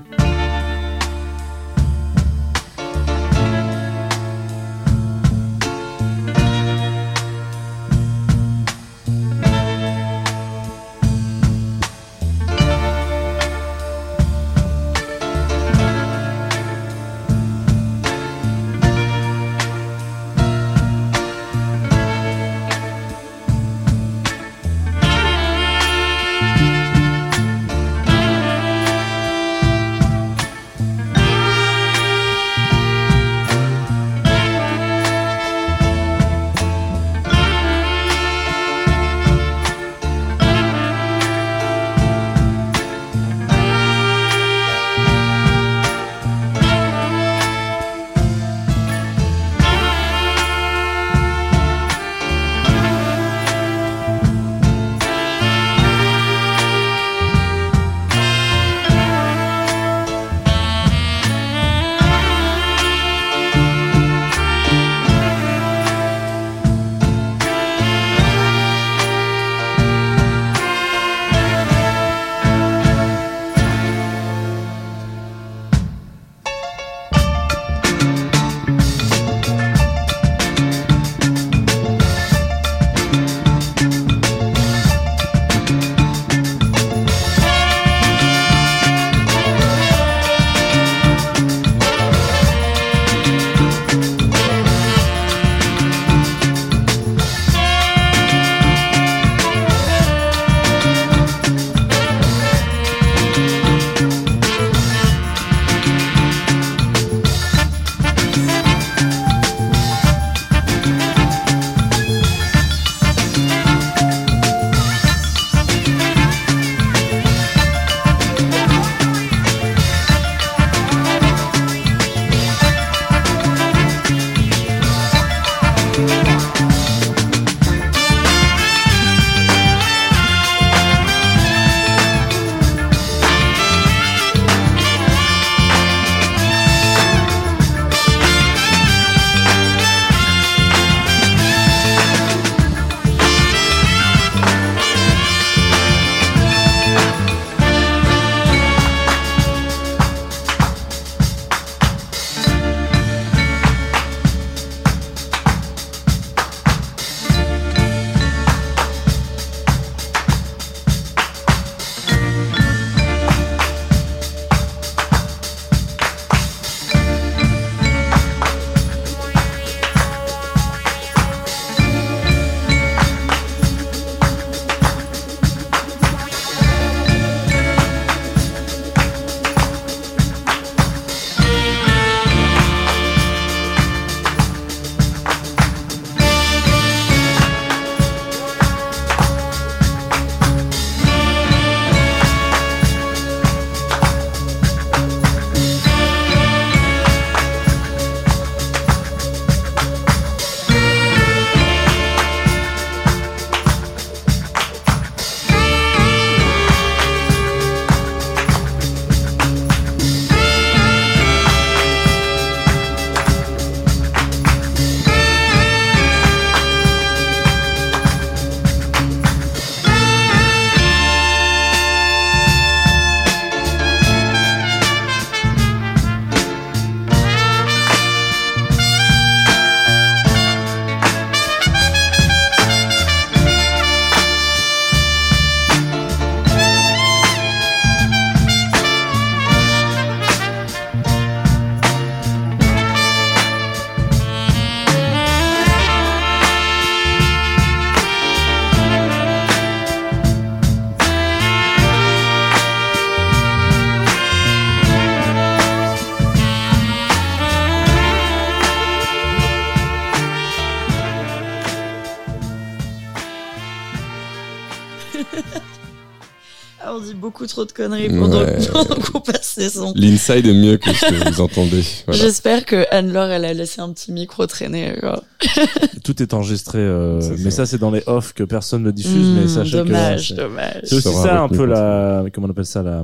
Beaucoup trop de conneries pendant, Ouais. pendant qu'on passe ces sons. L'inside est mieux que ce que vous entendez. Voilà. J'espère que Anne-Laure, elle a laissé un petit micro traîner. Tout est enregistré, euh, mais ça. ça c'est dans les off que personne ne diffuse, Hmm, mais sachez que dommage, c'est- dommage. c'est aussi ça un peu la comment on appelle ça la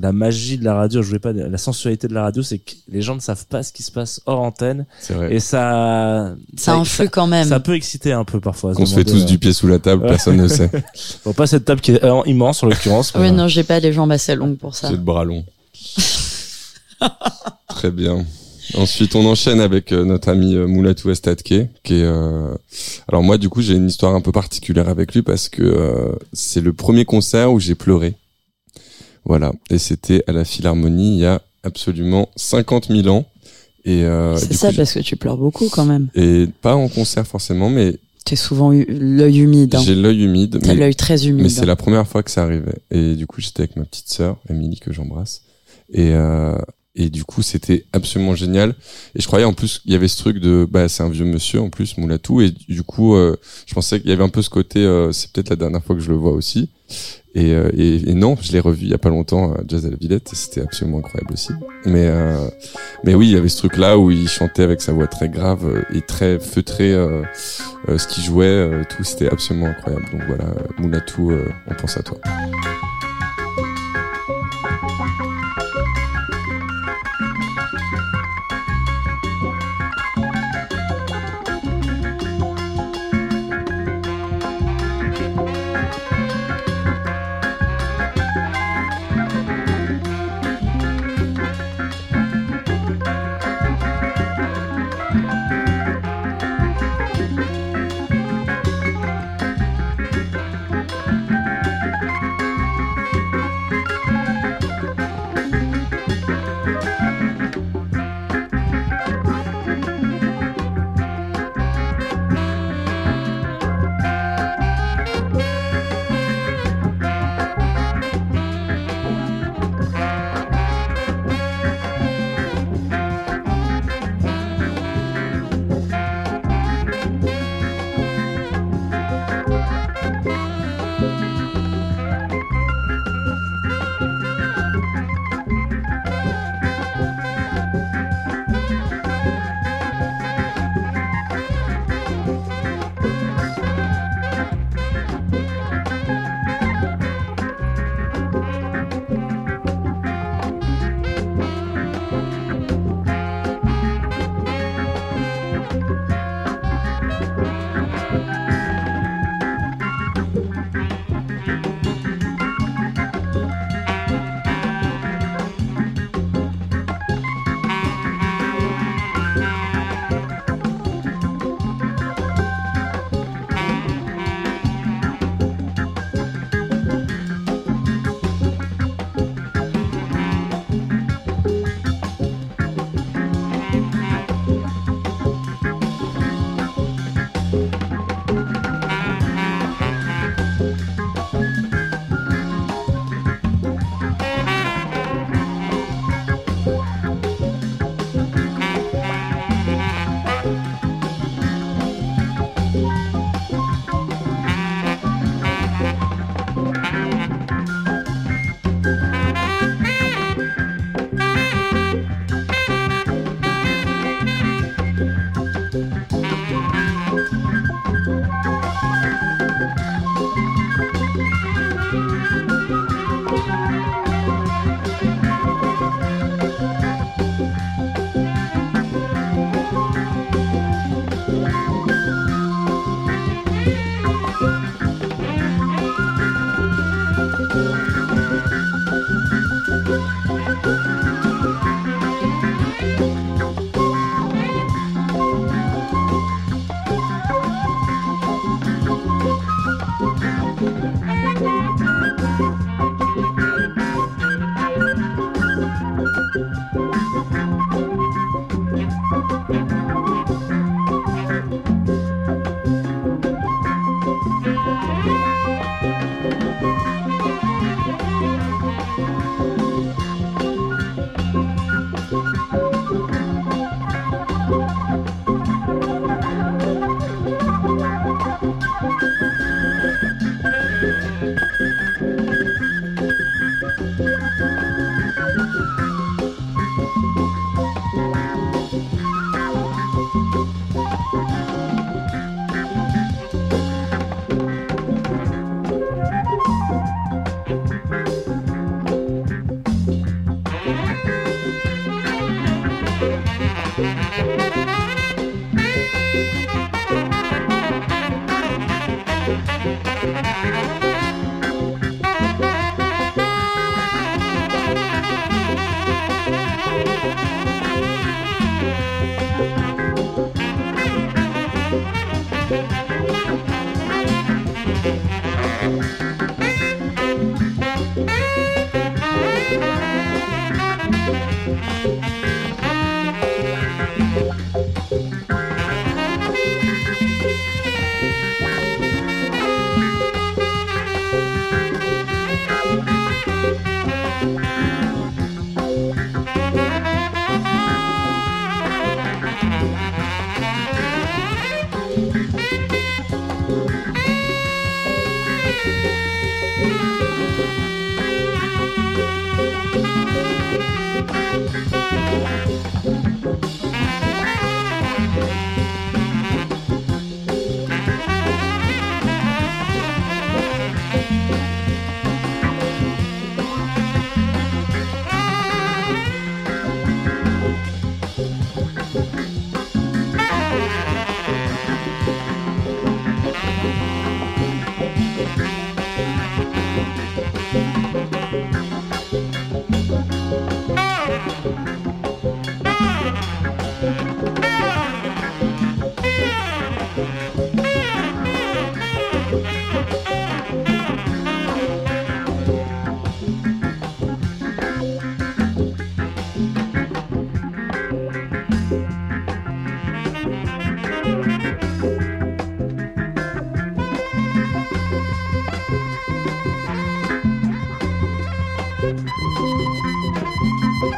la magie de la radio. Je voulais pas la sensualité de la radio, c'est que les gens ne savent pas ce qui se passe hors antenne C'est vrai. et ça Ça influe quand même. ça peut exciter un peu parfois. Qu'on se fait tous du pied sous la table, personne ne sait. euh, Bon, pas cette table qui est euh, immense en l'occurrence. mais, Oui, euh, non, j'ai pas les jambes assez longues pour ça. C'est le bras long. Très bien. Ensuite, on enchaîne avec euh, notre ami euh, Moulatou Estatke, qui est. euh, Alors moi, du coup, j'ai une histoire un peu particulière avec lui parce que euh, c'est le premier concert où j'ai pleuré. Voilà, et c'était à la Philharmonie il y a absolument 50 000 ans. Et, C'est ça coup, parce que tu pleures beaucoup quand même. j'ai- et pas en concert forcément, mais T'es souvent eu l'œil humide. hein. j'ai l'œil humide. T'as l'œil très humide. mais c'est la première fois que ça arrivait. Et du coup, j'étais avec ma petite sœur, Émilie, que j'embrasse. Et, euh, et du coup, c'était absolument génial. Et je croyais en plus qu'il y avait ce truc de, bah, c'est un vieux monsieur en plus, Moulatou. Et du coup, euh, je pensais qu'il y avait un peu ce côté, euh, c'est peut-être la dernière fois que je le vois aussi. Et, euh, et, et non, je l'ai revu il y a pas longtemps à Jazz à la Villette. Et c'était absolument incroyable aussi. Mais, euh, mais oui, il y avait ce truc-là où il chantait avec sa voix très grave euh, et très feutrée. euh, euh, ce qu'il jouait, euh, tout, c'était absolument incroyable. Donc voilà, euh, Moulatou, euh, on pense à toi.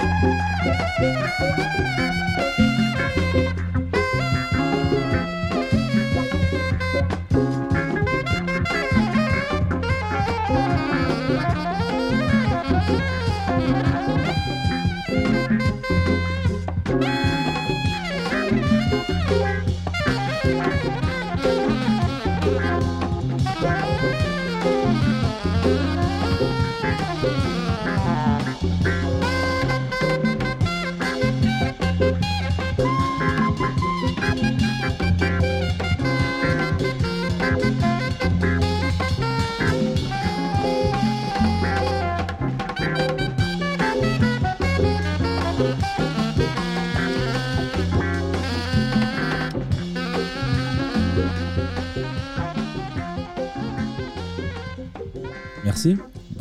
Merci.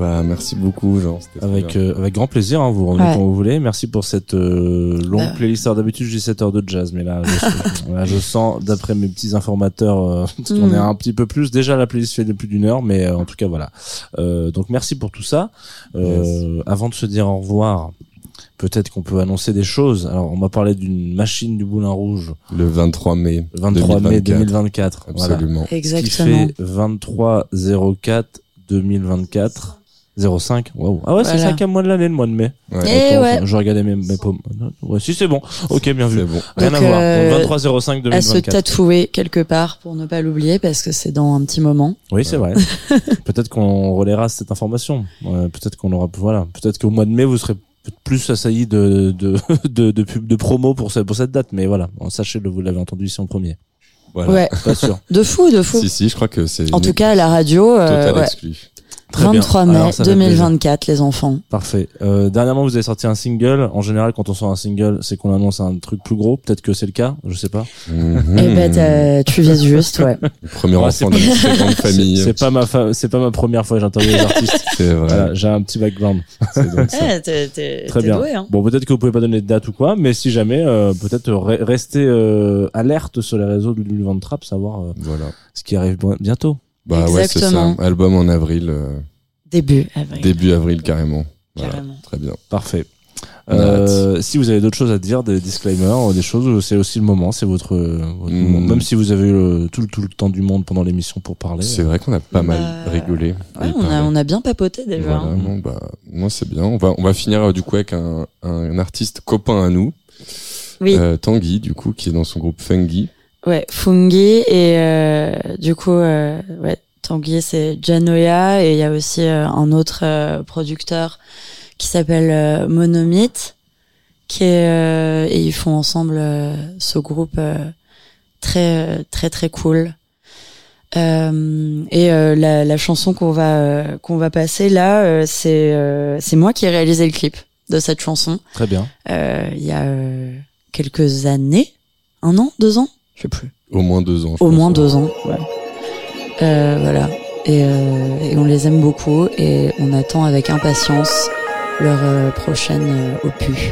Bah, merci beaucoup, Jean. Avec, euh, avec grand plaisir, hein, vous revenez Ouais. quand vous voulez. Merci pour cette euh, longue Bah. playlist. Alors d'habitude, je dis 7 heures de jazz, mais là, je, là, je sens, d'après mes petits informateurs, euh, qu'on Mm. est un petit peu plus. Déjà, la playlist fait de plus d'une heure, mais euh, en tout cas, voilà. Euh, donc, merci pour tout ça. Euh, Avant de se dire au revoir, peut-être qu'on peut annoncer des choses. Alors, on m'a parlé d'une machine du Boulin Rouge, Le 23 mai. le 23 mai 2024. 2024. Voilà. Absolument. Exactement. Qui fait 23 04 2024 05. Waouh. Ah ouais, c'est le Voilà. cinquième mois de l'année, le mois de mai. Ouais. Et Attends, ouais. Je regardais mes, mes paumes. Ouais, si c'est bon. Ok, bien vu. C'est bon. Rien Donc, à voir. euh, Donc 23 05 À se 2024. tatouer quelque part pour ne pas l'oublier parce que c'est dans un petit moment. Oui, c'est vrai. peut-être qu'on relaiera cette information. Ouais, peut-être qu'on aura, voilà. Peut-être qu'au mois de mai, vous serez plus assaillis de, de, de, de, pub, de promo pour, ce- pour cette date. Mais voilà. Sachez-le, vous l'avez entendu ici en premier. Voilà. Ouais, Pas sûr. de fou, de fou. Si, si, je crois que c'est. En une tout cas, à la radio, euh, Total ouais. exclu. Très bien. 23 mai Alors, ça fait plaisir. 2024, les enfants. Parfait. Euh, dernièrement, vous avez sorti un single. En général, quand on sort un single, c'est qu'on annonce un truc plus gros. Peut-être que c'est le cas. Je sais pas. Mhm. Eh ben, t'as- tu vises juste, ouais. Le premier Ouais, enfant c'est d'une très grande famille. c'est pas ma fa- c'est pas ma première fois que j'interviewe les artistes. C'est vrai. Voilà, j'ai un petit background. C'est donc ça. Eh, t'es- t'es Très t'es bien. doué, hein. Bon, peut-être que vous pouvez pas donner de date ou quoi, mais si jamais, euh, peut-être re- rester euh, alerte sur les réseaux de Lulu Van Trapp, savoir euh, Voilà. ce qui arrive bientôt. Bah ouais, c'est ça. Exactement. Album en avril, euh, Début, avril. début avril carrément. Voilà. Carrément. Très bien. Parfait. Euh, si vous avez d'autres choses à dire, des disclaimers, ou des choses, c'est aussi le moment, c'est votre, euh, votre Mm. moment. Même si vous avez eu le- tout, le- tout le temps du monde pendant l'émission pour parler. C'est vrai qu'on a pas mal Bah, rigolé. Ouais, on a, parlé. on a bien papoté déjà. Voilà, hein. bon, bah, moi c'est bien. On va, on va finir euh, du coup avec un, un artiste copain à nous, Oui, euh, Tanguy, du coup, qui est dans son groupe Fungi. Ouais, Fungi et euh, du coup, euh, ouais, Tanguy c'est Janoya et il y a aussi euh, un autre euh, producteur qui s'appelle euh, Monomythe qui est euh, et ils font ensemble euh, ce groupe euh, très très très cool. Euh, et euh, la, la chanson qu'on va euh, qu'on va passer là, euh, c'est euh, c'est moi qui ai réalisé le clip de cette chanson Très bien. euh, il y a euh, quelques années, un an, deux ans, je sais plus. Au moins deux ans. je Au pense, moins ouais. deux ans, ouais. Euh, voilà. Et, euh, et on les aime beaucoup et on attend avec impatience leur euh, prochaine opus.